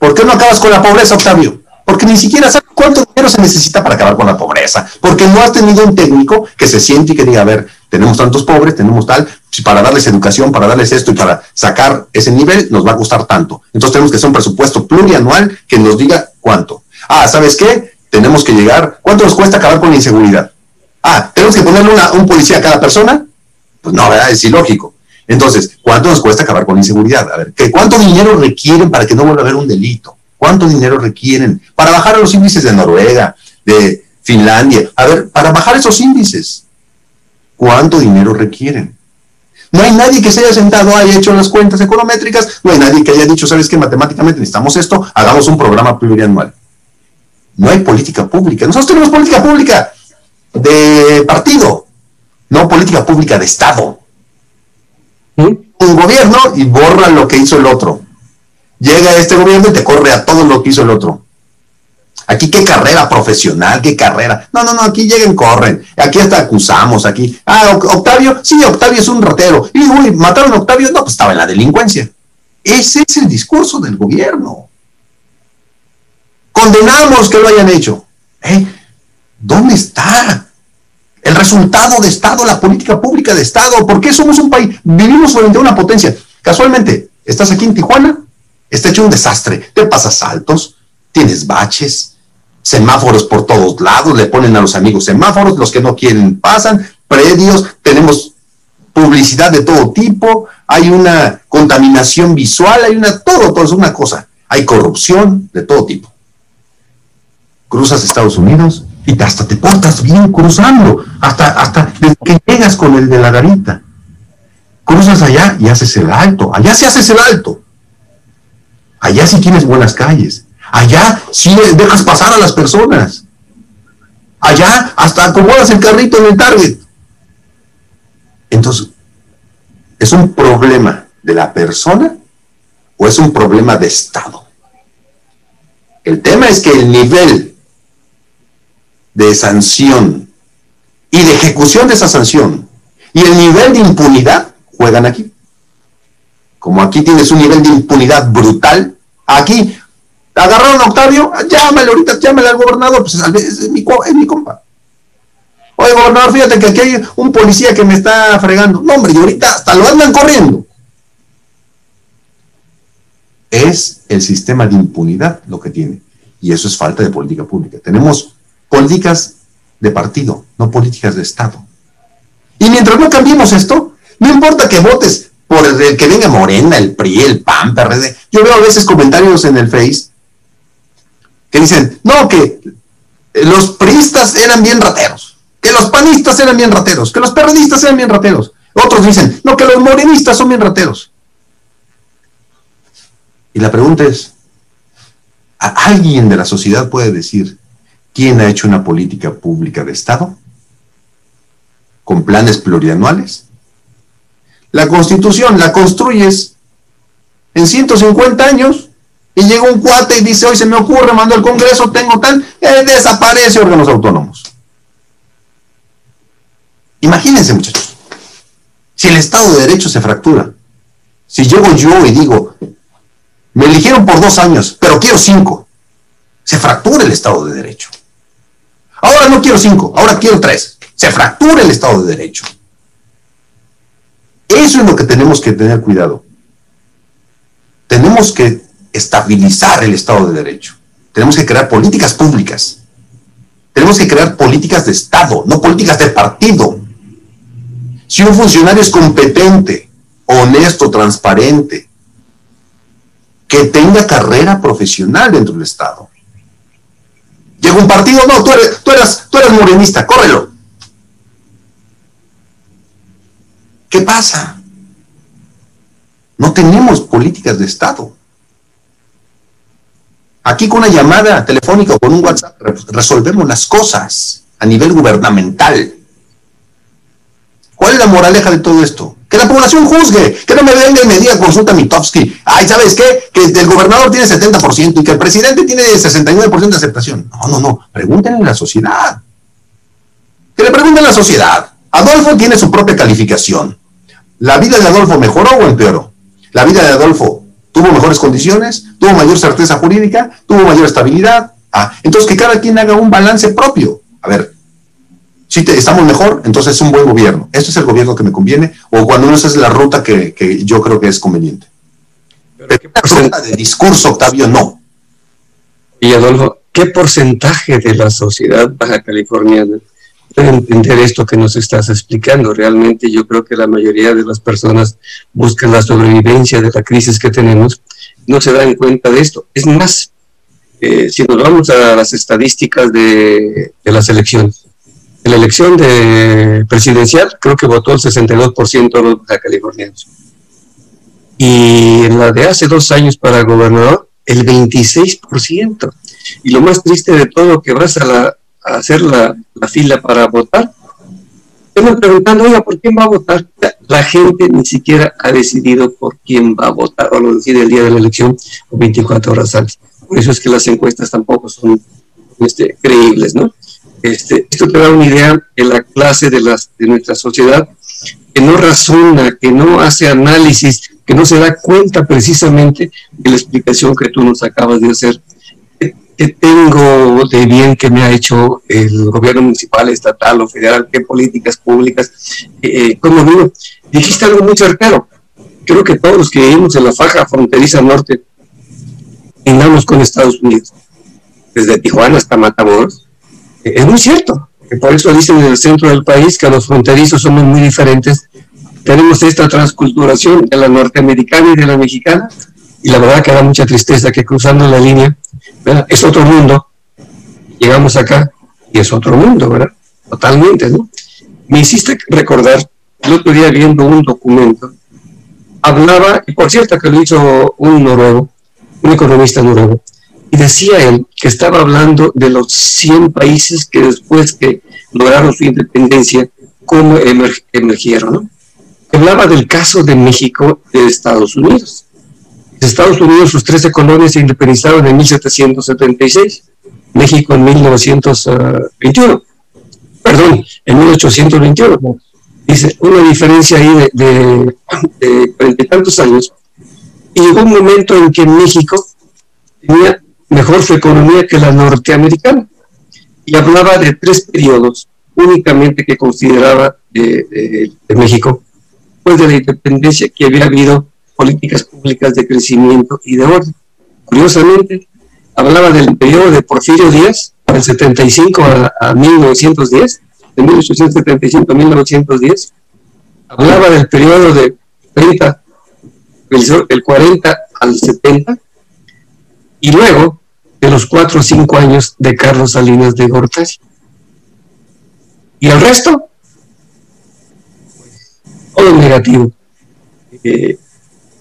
¿Por qué no acabas con la pobreza, Octavio? Porque ni siquiera sabes cuánto dinero se necesita para acabar con la pobreza. Porque no has tenido un técnico que se siente y que diga, a ver, tenemos tantos pobres, tenemos tal, para darles educación, para darles esto y para sacar ese nivel, nos va a costar tanto. Entonces tenemos que hacer un presupuesto plurianual que nos diga cuánto. Ah, ¿sabes qué? Tenemos que llegar, ¿cuánto nos cuesta acabar con la inseguridad? Ah, ¿tenemos que ponerle un policía a cada persona? Pues no, ¿verdad? Es ilógico. Entonces, ¿cuánto nos cuesta acabar con la inseguridad? A ver, ¿qué, ¿cuánto dinero requieren para que no vuelva a haber un delito? ¿Cuánto dinero requieren para bajar los índices de Noruega, de Finlandia? A ver, para bajar esos índices, ¿cuánto dinero requieren? No hay nadie que se haya sentado, haya hecho las cuentas econométricas, no hay nadie que haya dicho, sabes que matemáticamente necesitamos esto, hagamos un programa plurianual. No hay política pública. Nosotros tenemos política pública de partido, no política pública de Estado. Un gobierno y borra lo que hizo el otro. Llega este gobierno y te corre a todo lo que hizo el otro. Aquí qué carrera profesional, qué carrera. No, no, no, aquí lleguen, corren. Aquí hasta acusamos, aquí. Ah, Octavio, sí, Octavio es un ratero. Y uy, mataron a Octavio, no, pues estaba en la delincuencia. Ese es el discurso del gobierno. Condenamos que lo hayan hecho. ¿Eh? ¿Dónde está el resultado de Estado, la política pública de Estado? ¿Por qué somos un país? Vivimos frente a una potencia. Casualmente, estás aquí en Tijuana, está hecho un desastre. Te pasas saltos, tienes baches, semáforos por todos lados, le ponen a los amigos semáforos, los que no quieren pasan, predios, tenemos publicidad de todo tipo, hay una contaminación visual, hay una, todo, todo es una cosa, hay corrupción de todo tipo. Cruzas Estados Unidos y hasta te portas bien cruzando, hasta, hasta desde que llegas con el de la garita. Cruzas allá y haces el alto, allá se haces el alto. Allá sí tienes buenas calles, Allá sí dejas pasar a las personas. Allá hasta acomodas el carrito en el target. Entonces, ¿es un problema de la persona o es un problema de Estado? El tema es que el nivel de sanción y de ejecución de esa sanción y el nivel de impunidad juegan aquí. Como aquí tienes un nivel de impunidad brutal, aquí Agarraron a Octavio, llámale ahorita, llámale al gobernador, pues es, mi, compa. Oye, gobernador, fíjate que aquí hay un policía que me está fregando. No, hombre, y ahorita hasta lo andan corriendo. Es el sistema de impunidad lo que tiene. Y eso es falta de política pública. Tenemos políticas de partido, no políticas de Estado. Y mientras no cambiemos esto, no importa que votes por el que venga Morena, el PRI, el PAN, PRD. Yo veo a veces comentarios en el Face que dicen, no, que los priistas eran bien rateros, que los panistas eran bien rateros, que los periodistas eran bien rateros. Otros dicen, no, que los morenistas son bien rateros. Y la pregunta es, ¿alguien de la sociedad puede decir quién ha hecho una política pública de Estado? ¿Con planes plurianuales? la constitución la construyes en 150 años y llega un cuate y dice, hoy se me ocurre, mando al Congreso, tengo tal, eh, desaparece órganos autónomos. Imagínense, muchachos, si el Estado de Derecho se fractura, si llego yo y digo, me eligieron por dos años, pero quiero cinco, se fractura el Estado de Derecho. Ahora no quiero cinco, ahora quiero tres. Se fractura el Estado de Derecho. Eso es lo que tenemos que tener cuidado. Tenemos que estabilizar el Estado de Derecho. Tenemos que crear políticas públicas. Tenemos que crear políticas de Estado, no políticas de partido. Si un funcionario es competente, honesto, transparente, que tenga carrera profesional dentro del Estado. Llega un partido, no, tú eres, tú eres, tú eres morenista, córrelo. ¿Qué pasa? No tenemos políticas de Estado. Aquí con una llamada telefónica o con un WhatsApp resolvemos las cosas a nivel gubernamental. ¿Cuál es la moraleja de todo esto? Que la población juzgue, que no me venga y me diga consulta Mitofsky. Ay, ¿sabes qué? Que el gobernador tiene 70% y que el presidente tiene 69% de aceptación. No, no, no. Pregúntenle a la sociedad. Que le pregunten a la sociedad. Adolfo tiene su propia calificación. ¿La vida de Adolfo mejoró o empeoró? La vida de Adolfo tuvo mejores condiciones, tuvo mayor certeza jurídica, tuvo mayor estabilidad. Ah, entonces que cada quien haga un balance propio. A ver, si estamos mejor, entonces es un buen gobierno. Este es el gobierno que me conviene, o cuando no esa es la ruta que, yo creo que es conveniente. Pero ¿qué ruta de discurso, Octavio, no. Y Adolfo, ¿qué porcentaje de la sociedad baja californiana puede entender esto que nos estás explicando? Realmente yo creo que la mayoría de las personas buscan la sobrevivencia de la crisis que tenemos, no se dan cuenta de esto. Es más, eh, si nos vamos a las estadísticas de, de las elecciones, en la elección de presidencial creo que votó el 62% de los californianos. Y en la de hace dos años para gobernador, el 26%. Y lo más triste de todo, que vas a, la, hacer la, fila para votar, me preguntando, oiga, ¿por quién va a votar? La gente ni siquiera ha decidido por quién va a votar, o lo decide el día de la elección o 24 horas antes. Por eso es que las encuestas tampoco son este, creíbles, ¿no? Este, esto te da una idea de la clase de, las, de nuestra sociedad que no razona, que no hace análisis, que no se da cuenta precisamente de la explicación que tú nos acabas de hacer. ¿Qué tengo de bien que me ha hecho el gobierno municipal, estatal o federal? ¿Qué políticas públicas? Eh, ¿Cómo digo? Dijiste algo muy certero. Creo que todos los que vivimos en la faja fronteriza norte, andamos con Estados Unidos, desde Tijuana hasta Matamoros, es muy cierto, por eso dicen en el centro del país que los fronterizos somos muy diferentes. Tenemos esta transculturación de la norteamericana y de la mexicana, y la verdad que da mucha tristeza que cruzando la línea es otro mundo. Llegamos acá y es otro mundo, ¿verdad? Totalmente, ¿no? Me hiciste recordar, el otro día viendo un documento, hablaba, y por cierto que lo hizo un noruego, un economista noruego, y decía él que estaba hablando de los 100 países que después que lograron su independencia, cómo emergieron. ¿no? Hablaba del caso de México de Estados Unidos. Estados Unidos, sus 13 colonias se independizaron en 1776, México en 1921, perdón, en 1821. Dice, una diferencia ahí de, de, tantos años. Y llegó un momento en que México tenía mejor su economía que la norteamericana. Y hablaba de tres periodos únicamente que consideraba de, México, pues de la independencia que había habido políticas públicas de crecimiento y de orden. Curiosamente, hablaba del periodo de Porfirio Díaz, del 75 a, 1910, de 1875 a 1910. Hablaba del periodo de 30, del 40 al 70, y luego de los cuatro o cinco años de Carlos Salinas de Gortari. ¿Y el resto? Todo negativo. Eh,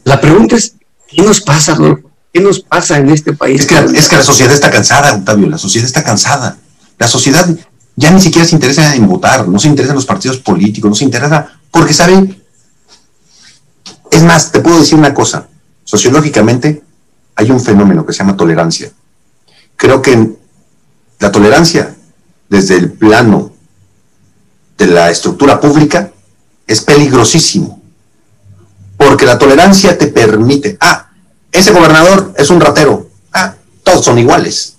la pregunta es, ¿qué nos pasa, ¿Qué nos pasa en este país? Es que, es que la sociedad está cansada, Octavio, la sociedad está cansada. La sociedad ya ni siquiera se interesa en votar, no se interesa en los partidos políticos, no se interesa, porque saben Es más, te puedo decir una cosa. Sociológicamente hay un fenómeno que se llama tolerancia. Creo que la tolerancia desde el plano de la estructura pública es peligrosísimo. Porque la tolerancia te permite, ah, ese gobernador es un ratero, ah, todos son iguales.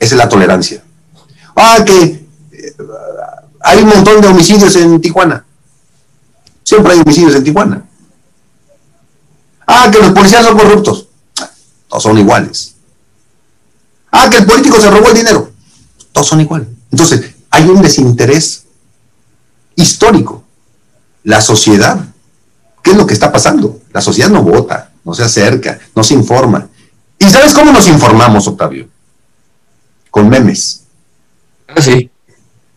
Esa es la tolerancia. Ah, que eh, hay un montón de homicidios en Tijuana. Siempre hay homicidios en Tijuana. Ah, que los policías son corruptos. Todos son iguales. Ah, que el político se robó el dinero. Todos son iguales. Entonces, hay un desinterés histórico. La sociedad, ¿qué es lo que está pasando? La sociedad no vota, no se acerca, no se informa. ¿Y sabes cómo nos informamos, Octavio? Con memes. Ah, sí.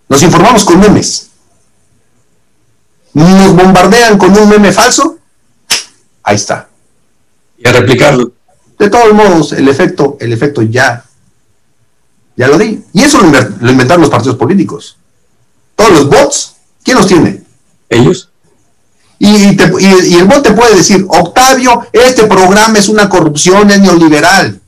Nos informamos con memes. Nos bombardean con un meme falso. Ahí está. Y a replicarlo. De todos modos, el efecto, el efecto ya, ya lo di. Y eso lo, inventaron los partidos políticos. Todos los bots, ¿quién los tiene? Ellos. Y, y, el bot te puede decir, Octavio, este programa es una corrupción, es neoliberal.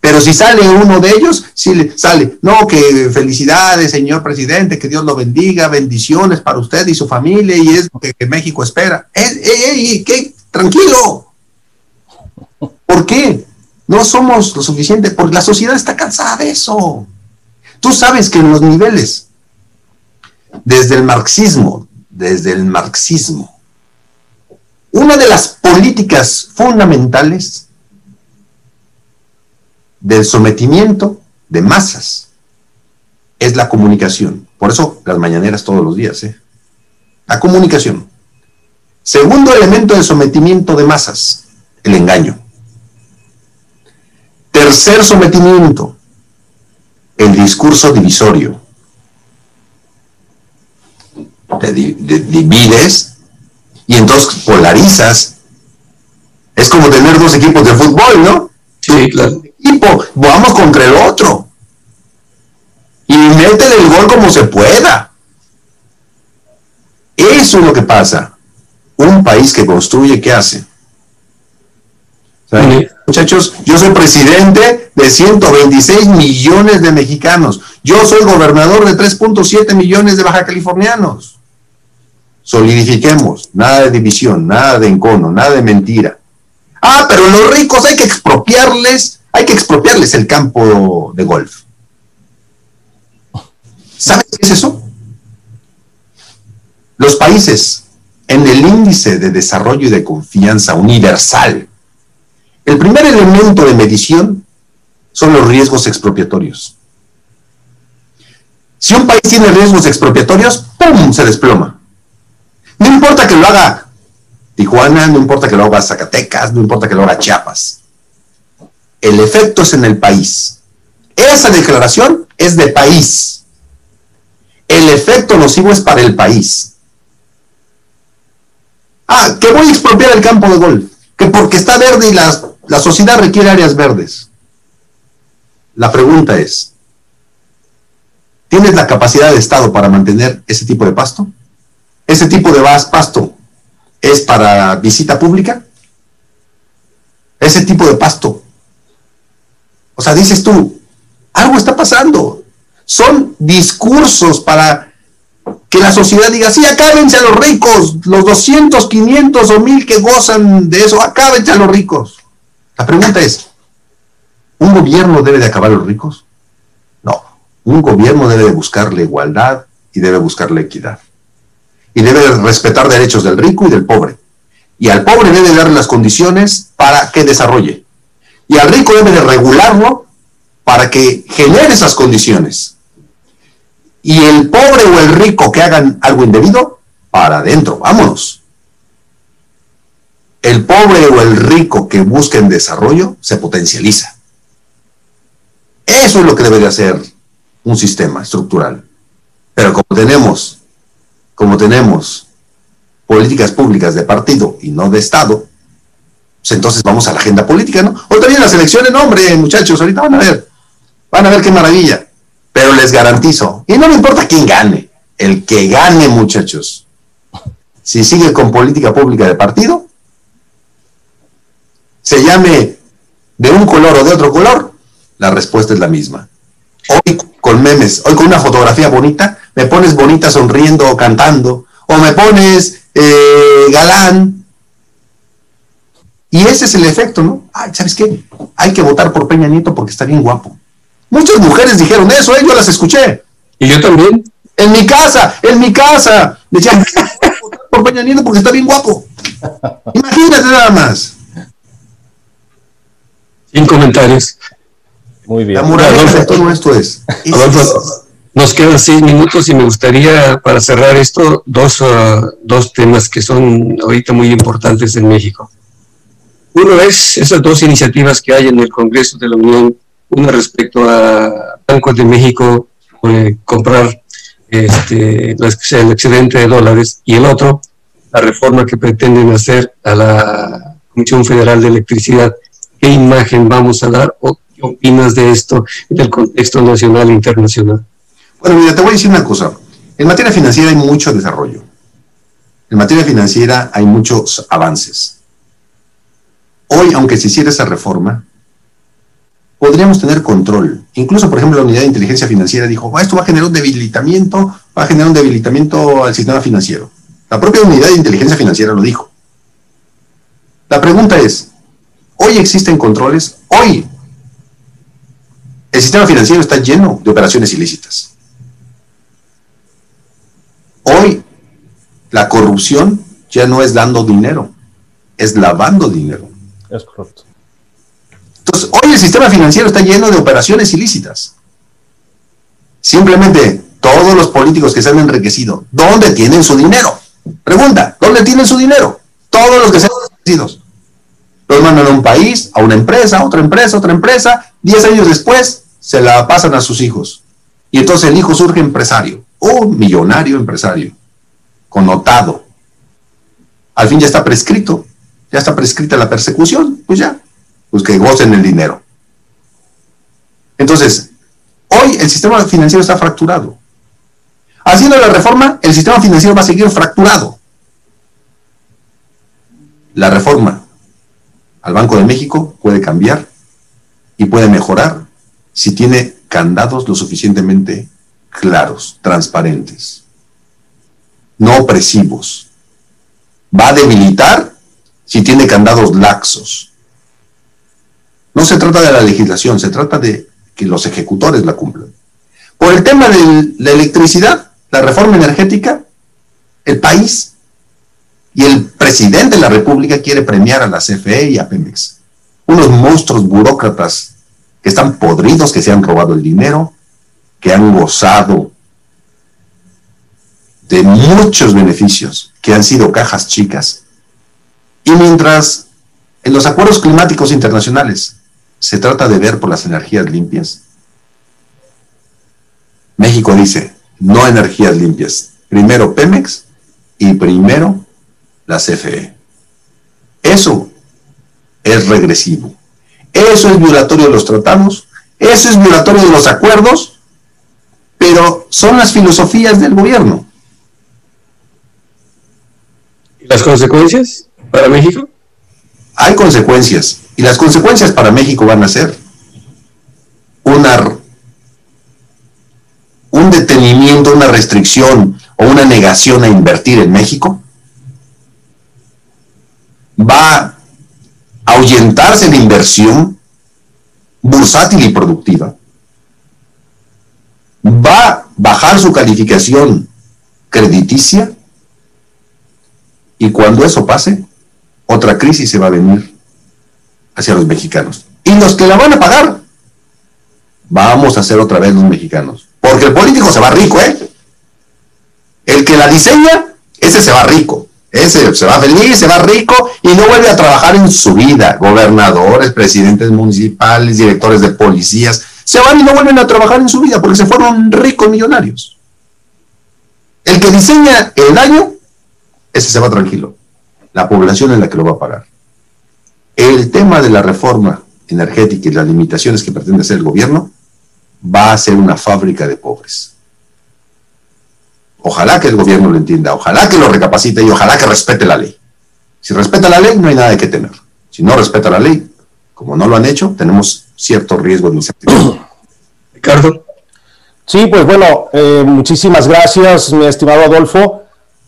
Pero si sale uno de ellos, si sale, no, que felicidades, señor presidente, que Dios lo bendiga, bendiciones para usted y su familia, y es lo que, México espera. ¡Ey, qué tranquilo! ¿Por qué? No somos lo suficiente, porque la sociedad está cansada de eso. Tú sabes que en los niveles, desde el marxismo, desde el marxismo, una de las políticas fundamentales del sometimiento de masas es la comunicación. Por eso las mañaneras todos los días. ¿eh? La comunicación. Segundo elemento de sometimiento de masas, el engaño. Tercer sometimiento, el discurso divisorio. Te divides y entonces polarizas. Es como tener dos equipos de fútbol, ¿no? Sí, claro equipo, vamos contra el otro. Y métele el gol como se pueda. Eso es lo que pasa. Un país que construye, ¿qué hace? Muchachos, yo soy presidente de 126 millones de mexicanos. Yo soy gobernador de 3.7 millones de baja californianos. Solidifiquemos, nada de división, nada de encono, nada de mentira. Ah, pero los ricos hay que expropiarles hay que expropiarles el campo de golf. ¿Sabes qué es eso? Los países en el índice de desarrollo y de confianza universal, el primer elemento de medición son los riesgos expropiatorios. Si un país tiene riesgos expropiatorios, ¡pum! se desploma. No importa que lo haga Tijuana, no importa que lo haga Zacatecas, no importa que lo haga Chiapas el efecto es en el país. Esa declaración es de país. El efecto nocivo es para el país. Ah, que voy a expropiar el campo de golf, que porque está verde y la, la sociedad requiere áreas verdes. La pregunta es, ¿tienes la capacidad de Estado para mantener ese tipo de pasto? ¿Ese tipo de pasto es para visita pública? Ese tipo de pasto o sea, dices tú, algo está pasando. Son discursos para que la sociedad diga, sí, acábense a los ricos, los 200, 500 o 1000 que gozan de eso, acábense a los ricos. La pregunta es, ¿un gobierno debe de acabar a los ricos? No, un gobierno debe de buscar la igualdad y debe buscar la equidad. Y debe de respetar derechos del rico y del pobre. Y al pobre debe darle las condiciones para que desarrolle y al rico debe de regularlo para que genere esas condiciones. Y el pobre o el rico que hagan algo indebido, para adentro, vámonos. El pobre o el rico que busquen desarrollo se potencializa. Eso es lo que debe de hacer un sistema estructural. Pero como tenemos, como tenemos políticas públicas de partido y no de Estado, pues entonces vamos a la agenda política, ¿no? Ahorita vienen las elecciones, hombre, muchachos, ahorita van a ver, van a ver qué maravilla. Pero les garantizo, y no me importa quién gane, el que gane, muchachos, si sigue con política pública de partido, se llame de un color o de otro color, la respuesta es la misma. Hoy con memes, hoy con una fotografía bonita, me pones bonita sonriendo o cantando, o me pones eh, galán. Y ese es el efecto, ¿no? Ay, ¿sabes qué? Hay que votar por Peña Nieto porque está bien guapo. Muchas mujeres dijeron eso, ¿eh? yo las escuché. Y yo también. En mi casa, en mi casa. Decían, votar por Peña Nieto porque está bien guapo. Imagínate nada más. Sin comentarios. Muy bien. La de todo esto es. Adolfo, nos quedan seis minutos y me gustaría, para cerrar esto, dos, uh, dos temas que son ahorita muy importantes en México. Uno es esas dos iniciativas que hay en el Congreso de la Unión, una respecto a Banco de México eh, comprar este, el excedente de dólares y el otro, la reforma que pretenden hacer a la Comisión Federal de Electricidad. ¿Qué imagen vamos a dar o qué opinas de esto en el contexto nacional e internacional? Bueno, mira, te voy a decir una cosa. En materia financiera hay mucho desarrollo. En materia financiera hay muchos avances. Hoy, aunque se hiciera esa reforma, podríamos tener control. Incluso, por ejemplo, la unidad de inteligencia financiera dijo, esto va a generar un debilitamiento, va a generar un debilitamiento al sistema financiero. La propia unidad de inteligencia financiera lo dijo. La pregunta es, ¿hoy existen controles? Hoy el sistema financiero está lleno de operaciones ilícitas. Hoy la corrupción ya no es dando dinero, es lavando dinero. Es correcto. Entonces, hoy el sistema financiero está lleno de operaciones ilícitas. Simplemente todos los políticos que se han enriquecido, ¿dónde tienen su dinero? Pregunta, ¿dónde tienen su dinero? Todos los que se han enriquecido. Los mandan a un país, a una empresa, a otra empresa, a otra empresa. Diez años después se la pasan a sus hijos. Y entonces el hijo surge empresario, un millonario empresario, connotado. Al fin ya está prescrito, ya está prescrita la persecución, pues ya, pues que gocen el dinero. Entonces, hoy el sistema financiero está fracturado. Haciendo la reforma, el sistema financiero va a seguir fracturado. La reforma al Banco de México puede cambiar y puede mejorar si tiene candados lo suficientemente claros, transparentes, no opresivos. Va a debilitar si tiene candados laxos. No se trata de la legislación, se trata de que los ejecutores la cumplan. Por el tema de la electricidad, la reforma energética, el país y el presidente de la República quiere premiar a la CFE y a Pemex. Unos monstruos burócratas que están podridos, que se han robado el dinero, que han gozado de muchos beneficios, que han sido cajas chicas. Y mientras en los acuerdos climáticos internacionales se trata de ver por las energías limpias, México dice, no energías limpias, primero Pemex y primero la CFE. Eso es regresivo. Eso es violatorio de los tratados, eso es violatorio de los acuerdos, pero son las filosofías del gobierno. ¿Y las consecuencias para México? Hay consecuencias, y las consecuencias para México van a ser una, un detenimiento, una restricción o una negación a invertir en México. Va a ahuyentarse la inversión bursátil y productiva. Va a bajar su calificación crediticia y cuando eso pase, otra crisis se va a venir hacia los mexicanos. Y los que la van a pagar, vamos a ser otra vez los mexicanos. Porque el político se va rico, ¿eh? El que la diseña, ese se va rico. Ese se va feliz, se va rico y no vuelve a trabajar en su vida. Gobernadores, presidentes municipales, directores de policías, se van y no vuelven a trabajar en su vida porque se fueron ricos millonarios. El que diseña el daño, ese se va tranquilo. La población es la que lo va a pagar. El tema de la reforma energética y las limitaciones que pretende hacer el gobierno va a ser una fábrica de pobres. Ojalá que el gobierno lo entienda, ojalá que lo recapacite y ojalá que respete la ley. Si respeta la ley, no hay nada de qué temer. Si no respeta la ley, como no lo han hecho, tenemos cierto riesgo de incertidumbre. Ricardo. Sí, pues bueno, eh, muchísimas gracias, mi estimado Adolfo.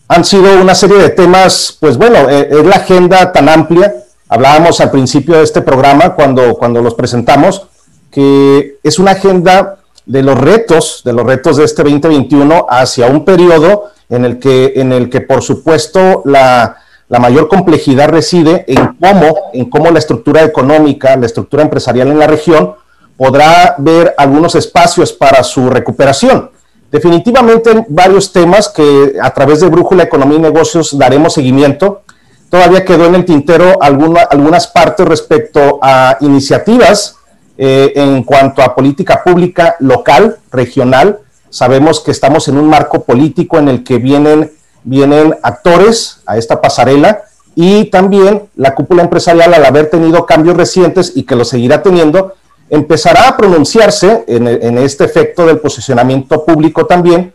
Han sido una serie de temas, pues bueno, eh, es la agenda tan amplia. Hablábamos al principio de este programa cuando, cuando los presentamos, que es una agenda de los retos, de los retos de este 2021 hacia un periodo en el que, en el que por supuesto, la, la mayor complejidad reside en cómo, en cómo la estructura económica, la estructura empresarial en la región podrá ver algunos espacios para su recuperación. Definitivamente varios temas que a través de Brújula Economía y Negocios daremos seguimiento. Todavía quedó en el tintero alguna, algunas partes respecto a iniciativas eh, en cuanto a política pública local, regional. Sabemos que estamos en un marco político en el que vienen, vienen actores a esta pasarela y también la cúpula empresarial al haber tenido cambios recientes y que lo seguirá teniendo, empezará a pronunciarse en, en, este efecto del posicionamiento público también,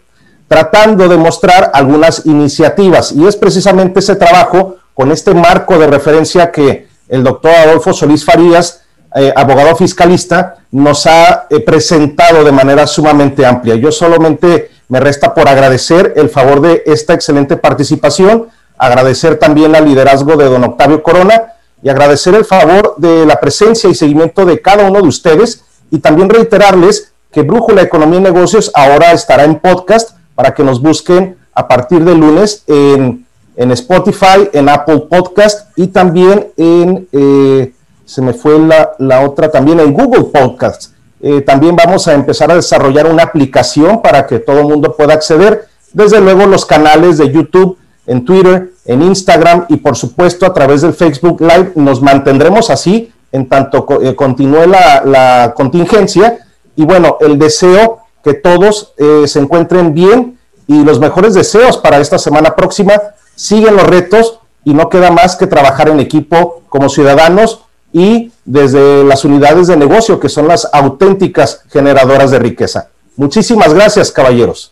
tratando de mostrar algunas iniciativas. Y es precisamente ese trabajo con este marco de referencia que el doctor Adolfo Solís Farías, eh, abogado fiscalista, nos ha eh, presentado de manera sumamente amplia. Yo solamente me resta por agradecer el favor de esta excelente participación, agradecer también el liderazgo de don Octavio Corona y agradecer el favor de la presencia y seguimiento de cada uno de ustedes y también reiterarles que Brújula Economía y Negocios ahora estará en podcast para que nos busquen a partir de lunes en, en Spotify, en Apple Podcast y también en, eh, se me fue la, la, otra, también en Google Podcast. Eh, también vamos a empezar a desarrollar una aplicación para que todo el mundo pueda acceder. Desde luego los canales de YouTube, en Twitter, en Instagram y por supuesto a través del Facebook Live. Nos mantendremos así en tanto eh, continúe la, la, contingencia y bueno, el deseo que todos eh, se encuentren bien y los mejores deseos para esta semana próxima. Siguen los retos y no queda más que trabajar en equipo como ciudadanos y desde las unidades de negocio, que son las auténticas generadoras de riqueza. Muchísimas gracias, caballeros.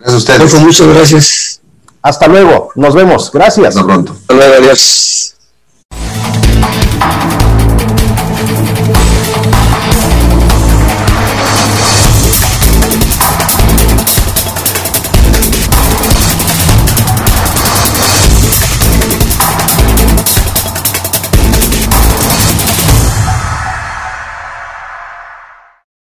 Gracias a ustedes. Muchas, gracias. Hasta luego. Nos vemos. Gracias. Hasta pronto. Hasta luego. Adiós.